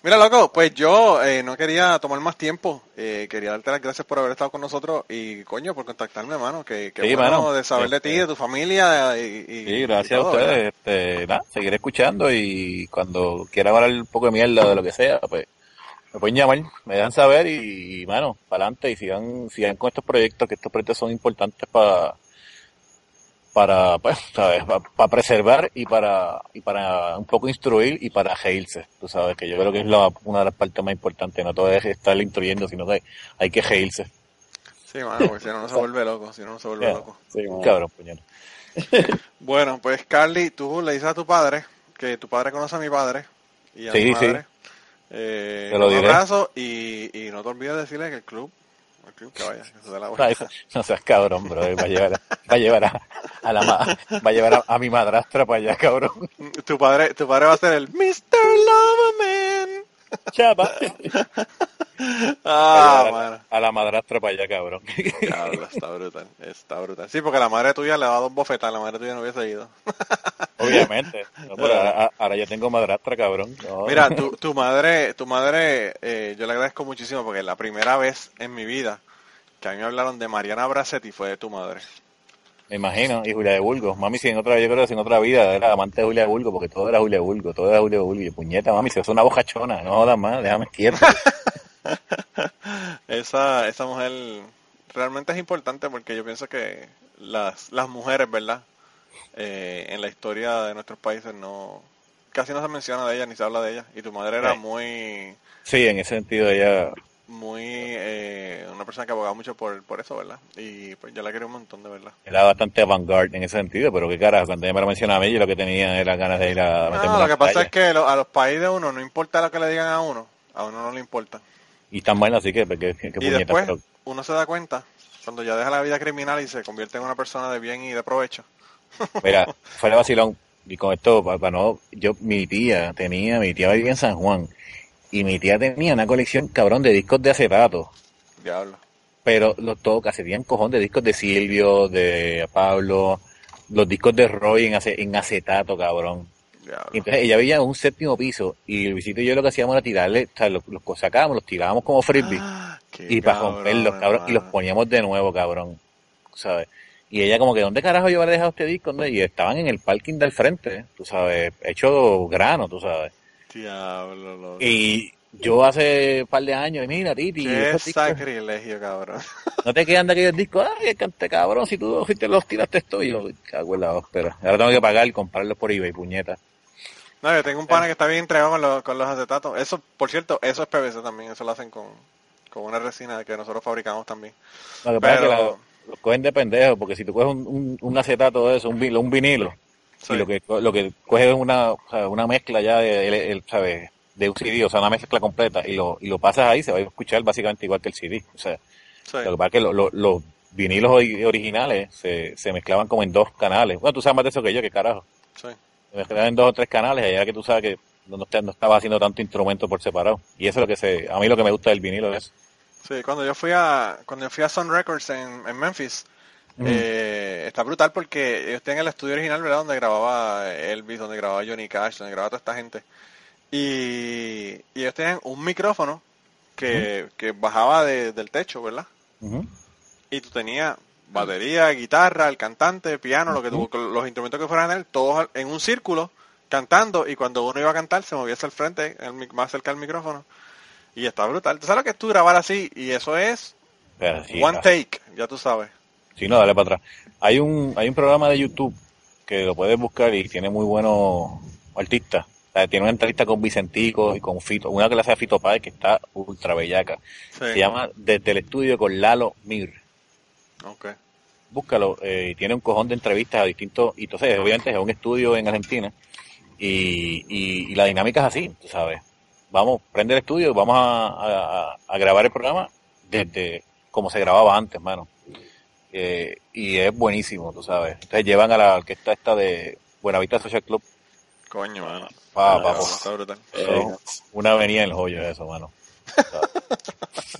S3: Mira, loco, pues yo eh, no quería tomar más tiempo. Eh, quería darte las gracias por haber estado con nosotros y, coño, por contactarme, mano. Que, que
S4: Sí,
S3: bueno
S4: mano.
S3: de saber de ti,
S4: Este-
S3: de tu familia y, y-
S4: Sí, gracias a ustedes. Este, nada, seguiré escuchando y cuando quiera hablar un poco de mierda de lo que sea, pues me pueden llamar, me dejan saber y, y mano, para adelante y sigan, sigan con estos proyectos, que estos proyectos son importantes para para pues, sabes, para, preservar y para y para un poco instruir y para reírse, tú sabes que yo creo que es la, una de las partes más importantes, no todo es estar instruyendo, sino que hay que reírse.
S3: Sí, mano, porque si no, no se vuelve loco, si no, no se vuelve loco.
S5: Sí, mano.
S4: Cabrón, puñal.
S3: Bueno, pues Carly, tú le dices a tu padre que tu padre conoce a mi padre y a
S4: Sí,
S3: mi
S4: sí.
S3: madre. Eh,
S4: Te lo
S3: un
S4: diré.
S3: abrazo y, y no te olvides decirle que el club, que vaya, que se la
S4: No,
S3: vuelta.
S4: no seas cabrón, bro. Va a llevar, va a, llevar a, a la ma- va a llevar a, a mi madrastra para allá, cabrón.
S3: Tu padre, tu padre va a ser el Mr. Loverman.
S4: Chapa.
S3: Ah,
S4: a la madrastra para allá, cabrón.
S3: Está brutal, está brutal. Sí, porque la madre tuya le ha dado dos bofetas, la madre tuya no hubiese ido.
S4: Obviamente. No, pero ahora, ahora ya tengo madrastra, cabrón. No.
S3: Mira, tu, tu madre, tu madre, eh, yo le agradezco muchísimo porque la primera vez en mi vida que a mí me hablaron de Mariana Bracetti fue de tu madre.
S4: Me imagino. Y Julia de Bulgo. Mami, si en otra, yo creo que si en otra vida era amante de Julia de Bulgo, porque todo era Julia de Bulgo, todo era Julia de Bulgo. Y puñeta, mami, se hace una bojachona. No jodas más, déjame quieto.
S3: Esa, esa mujer realmente es importante porque yo pienso que las, las mujeres, ¿verdad? Eh, en la historia de nuestros países no casi no se menciona de ella ni se habla de ella. Y tu madre era
S4: Sí.
S3: muy,
S4: Sí, en ese sentido ella...
S3: muy, eh, una persona que abogaba mucho por, por eso, ¿verdad? Y pues yo la quería un montón, de verdad.
S4: Era bastante avant-garde en ese sentido, pero qué carajo, cuando ella me lo mencionaba a mí, yo lo que tenía era ganas de ir a meterme
S3: No,
S4: en
S3: lo que pasa es que lo- a los países de uno no importa lo que le digan a uno, a uno no le importa.
S4: Y tan bueno, así que, que, que, que
S3: Y
S4: puñeta,
S3: después
S4: pero-
S3: uno se da cuenta cuando ya deja la vida criminal y se convierte en una persona de bien y de provecho.
S4: Mira, fuera vacilón, y con esto, para no, yo, mi tía tenía, mi tía vivía en San Juan, y mi tía tenía una colección cabrón de discos de acetato,
S3: Diablo.
S4: pero los todo casi tenían cojón de discos de Silvio, de Pablo, los discos de Roy en, ace- en acetato, cabrón.
S3: Diablo.
S4: Y entonces ella en un séptimo piso, y Luisito y yo lo que hacíamos era tirarle, o sea, los, los sacábamos, los tirábamos como frisbee,
S3: Ah,
S4: y para romperlos, cabrón, y los poníamos de nuevo, cabrón, ¿sabes? Y ella como que, ¿dónde carajo yo habré dejado este disco? no? Y estaban en el parking del frente, tú sabes, hecho grano, tú sabes.
S3: Diablo, loco.
S4: Y yo hace un par de años, y mira, Titi,
S3: Qué
S4: discos,
S3: sacrilegio, cabrón.
S4: no te quedan de aquellos discos, ay, cante cabrón, si tú fuiste los tiraste esto, y yo, cago en la ópera. Ahora tengo que pagar y comprarlos por eBay, puñeta.
S3: No, yo tengo un pana que está bien entregado con los, con los acetatos. Eso, por cierto, eso es PVC también. Eso lo hacen con, con una resina que nosotros fabricamos también.
S4: Lo que pasa es que
S3: Pero-
S4: la- los cogen de pendejo, porque si tú coges un, un, un acetato de eso, un, un vinilo,
S3: Sí.
S4: y lo que lo que coges es una, o sea, una mezcla ya de, el, el, ¿sabes? de un CD, o sea, una mezcla completa, y lo, y lo pasas ahí, se va a escuchar básicamente igual que el CD. O sea,
S3: Sí.
S4: lo que pasa es que lo- lo- los vinilos ori- originales se, se mezclaban como en dos canales. Bueno, tú sabes más de eso que yo, que carajo.
S3: Sí.
S4: Se mezclaban en dos o tres canales, allá que tú sabes que no, no estaba haciendo tanto instrumento por separado. Y eso es lo que se, a mí lo que me gusta del vinilo es
S3: Sí, cuando yo fui a cuando yo fui a Sun Records en, en Memphis,
S4: Mm.
S3: eh, está brutal porque ellos tienen el estudio original, ¿verdad? Donde grababa Elvis, donde grababa Johnny Cash, donde grababa toda esta gente. Y, y ellos tenían un micrófono que, que bajaba de- del techo, ¿verdad? Y tú tenías batería, guitarra, el cantante, piano, lo que tuvo, los instrumentos que fueran él, todos en un círculo cantando y cuando uno iba a cantar se movía hacia el frente, más cerca del micrófono y está brutal. ¿Tú sabes lo que es tú grabar así? Y eso es
S4: Pero sí,
S3: one take, ya tú sabes.
S4: Sí, no, dale para atrás. Hay un, hay un programa de YouTube que lo puedes buscar y tiene muy buenos artistas. O sea, tiene una entrevista con Vicentico y con Fito, una hace a Fito Páez que está ultra bellaca.
S3: Sí.
S4: Se llama Desde el estudio con Lalo Mir.
S3: Ok.
S4: búscalo, eh, y tiene un cojón de entrevistas a distintos, y entonces obviamente es un estudio en Argentina, y, y, y la dinámica es así, tú sabes. Vamos, prende el estudio, vamos a, a- a grabar el programa desde como se grababa antes, mano. Eh, y es buenísimo, tú sabes. Entonces llevan a la orquesta esta de Buenavista Social Club,
S3: Coño, mano.
S4: pa, pa, pa.
S3: Está brutal.
S4: Son una avenida en el joyo eso, mano.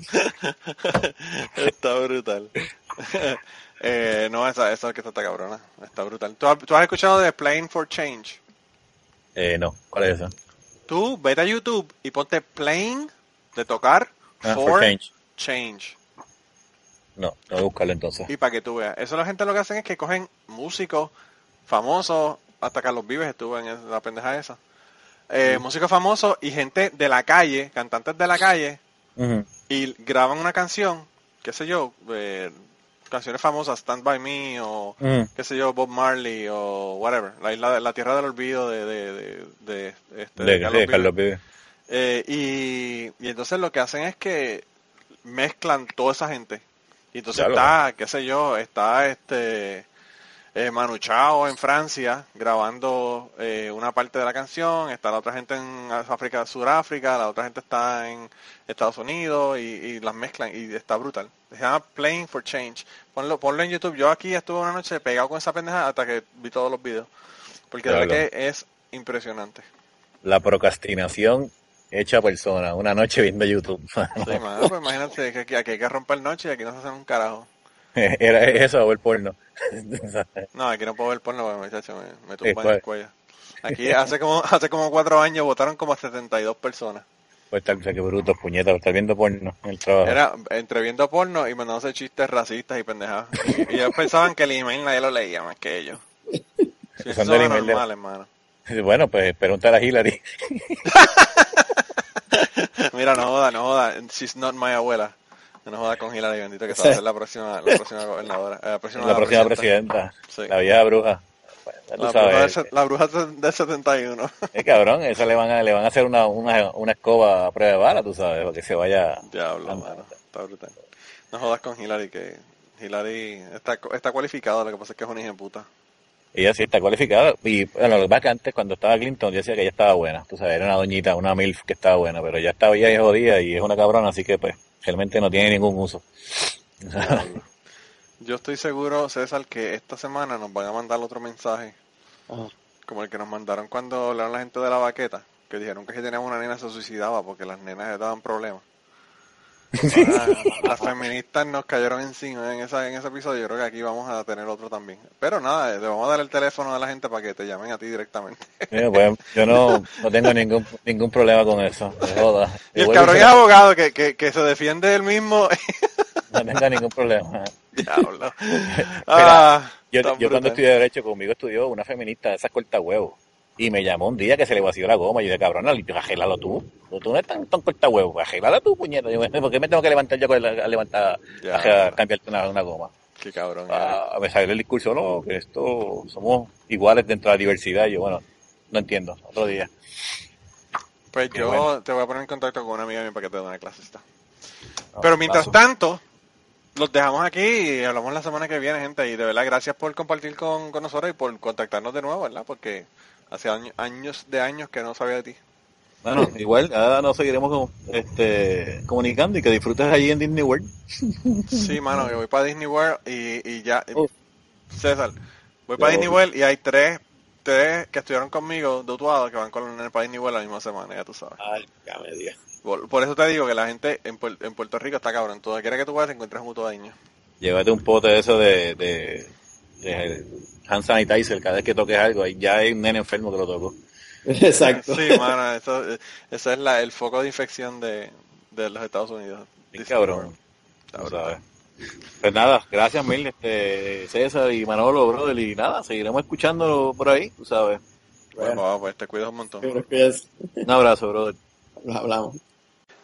S3: Está brutal. eh, no, esa, esa que está cabrona. Está brutal. ¿Tú, has- tú has escuchado de Playing for Change?
S4: Eh, no, ¿cuál es esa?
S3: Tú vete a YouTube y ponte Playing de tocar
S4: Ah,
S3: for,
S4: for change.
S3: change.
S4: No, tengo que buscarlo entonces.
S3: Y para que tú veas. Eso la gente lo que hacen es que cogen músicos famosos, hasta Carlos Vives estuvo en la pendeja esa. Eh, Músicos famosos y gente de la calle, cantantes de la calle, y graban una canción, qué sé yo, eh, canciones famosas, Stand By Me o qué sé yo, Bob Marley o whatever, la isla de la tierra del olvido de, de, de, de, este,
S4: De,
S3: de
S4: de
S3: Carlos Vives.
S4: Carlos Vives.
S3: Eh, y, y entonces lo que hacen es que mezclan toda esa gente. Y entonces
S4: lo
S3: está, qué sé yo, está este eh, Manu Chao en Francia grabando eh, una parte de la canción, está la otra gente en África, Suráfrica, la otra gente está en Estados Unidos y, y las mezclan y está brutal. Se llama Playing for Change. Ponlo, ponlo en YouTube. Yo aquí estuve una noche pegado con esa pendeja hasta que vi todos los videos. Porque de
S4: Claro.
S3: verdad que es impresionante.
S4: La procrastinación hecha persona, una noche viendo YouTube.
S3: Sí, pues imagínate que aquí, aquí hay que romper noche y aquí no se hacen un carajo.
S4: Era eso o el porno.
S3: No, aquí no puedo ver porno porque muchacho me, me
S4: Sí,
S3: tumban
S4: pues.
S3: el cuello. Aquí hace como hace como cuatro años votaron como a 72 personas.
S4: Pues estar, o sea, qué bruto, puñeta, estar viendo porno en el trabajo.
S3: Era entre viendo porno y mandándose chistes racistas y pendejadas. Y, y ellos pensaban que el email nadie lo leía más que ellos. Sí, eso
S4: el de-
S3: normal, hermano.
S4: Bueno, pues preguntar a Hillary.
S3: Mira, no joda, no joda. She's not my abuela. No joda con Hillary, bendito que se va a ser la próxima, la próxima gobernadora. eh, la próxima,
S4: la próxima
S3: presidenta.
S4: presidenta.
S3: Sí.
S4: La vieja bruja. Bueno,
S3: La bruja, se- la bruja del 71.
S4: Es cabrón, esa le van a, le van a hacer una, una, una escoba a prueba de bala, tú sabes, para que se vaya.
S3: Diablo, mano. Está brutal. No jodas con Hillary, que Hillary está, está cualificado, lo que pasa es que es una hija de puta.
S4: Ella sí está cualificada. Y bueno, lo que pasa es que antes, cuando estaba Clinton, yo decía que ella estaba buena. Tú sabes, era una doñita, una MILF que estaba buena, pero ya estaba ya jodida y es una cabrona, así que pues realmente no tiene ningún uso.
S3: Yo estoy seguro, César, que esta semana nos van a mandar otro mensaje,
S5: Ajá.
S3: como el que nos mandaron cuando hablaron la gente de la baqueta, que dijeron que si teníamos una nena se suicidaba porque las nenas le daban problemas. Las feministas nos cayeron encima en, esa, en ese episodio, yo creo que aquí vamos a tener otro también. Pero nada, le vamos a dar el teléfono a la gente para que te llamen a ti directamente.
S4: Mira, pues, yo no, no tengo ningún ningún problema con eso. Joda.
S3: Y el cabrón es abogado que, que, que se defiende él mismo.
S4: No tengo ningún problema.
S3: Diablo. Ah,
S4: Yo, yo cuando estudié Derecho, conmigo estudió una feminista de esas corta huevos. Y me llamó un día que se le vació la goma. Y yo de cabrón, arréglalo tú. Tú no eres tan, tan corta huevos. Arréglala tú, puñeta. Yo, ¿Por qué me tengo que levantar yo con la- a levantar,
S3: Ya.
S4: a, a cambiarte una, una goma?
S3: Qué cabrón.
S4: Ah, me salió el discurso, no, que esto somos iguales dentro de la diversidad. Y yo, bueno, no entiendo. Otro día.
S3: Pues yo
S4: bueno.
S3: te voy a poner en contacto con una amiga mía para que te dé una clase. esta.
S4: No,
S3: Pero mientras
S4: paso.
S3: tanto, los dejamos aquí y hablamos la semana que viene, gente. Y de verdad, gracias por compartir con, con nosotros y por contactarnos de nuevo, ¿verdad? Porque hace año- años de años que no sabía de ti.
S4: Bueno, igual, ahora nos seguiremos como, este, comunicando y que disfrutes allí en Disney World.
S3: Sí, mano, yo voy para Disney World y, y ya.
S4: Uf.
S3: César, voy para Disney. World y hay tres, tres que estuvieron conmigo de Utuado que van con el para Disney World la misma semana, ya tú sabes.
S4: Ay, ya me digas.
S3: Por, por eso te digo que la gente en, en Puerto Rico está cabrón. Todo quiera que tú vayas, encuentras un utuadeño.
S4: Llévate un pote de eso de, de, eh, hand sanitizer cada vez que toques algo. Ya hay un nene enfermo que lo tocó.
S5: Exacto.
S3: Sí, mano, eso, ese es la, el foco de infección de, de los Estados Unidos. Sí,
S4: cabrón. cabrón. Pues nada, gracias mil, este, César y Manolo, brother, y nada, seguiremos escuchando por ahí, tú sabes.
S6: Bueno, bueno pues te cuidas un montón.
S4: Un abrazo, brother.
S5: Nos hablamos.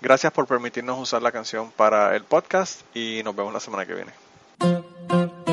S6: Gracias por permitirnos usar la canción para el podcast y nos vemos la semana que viene.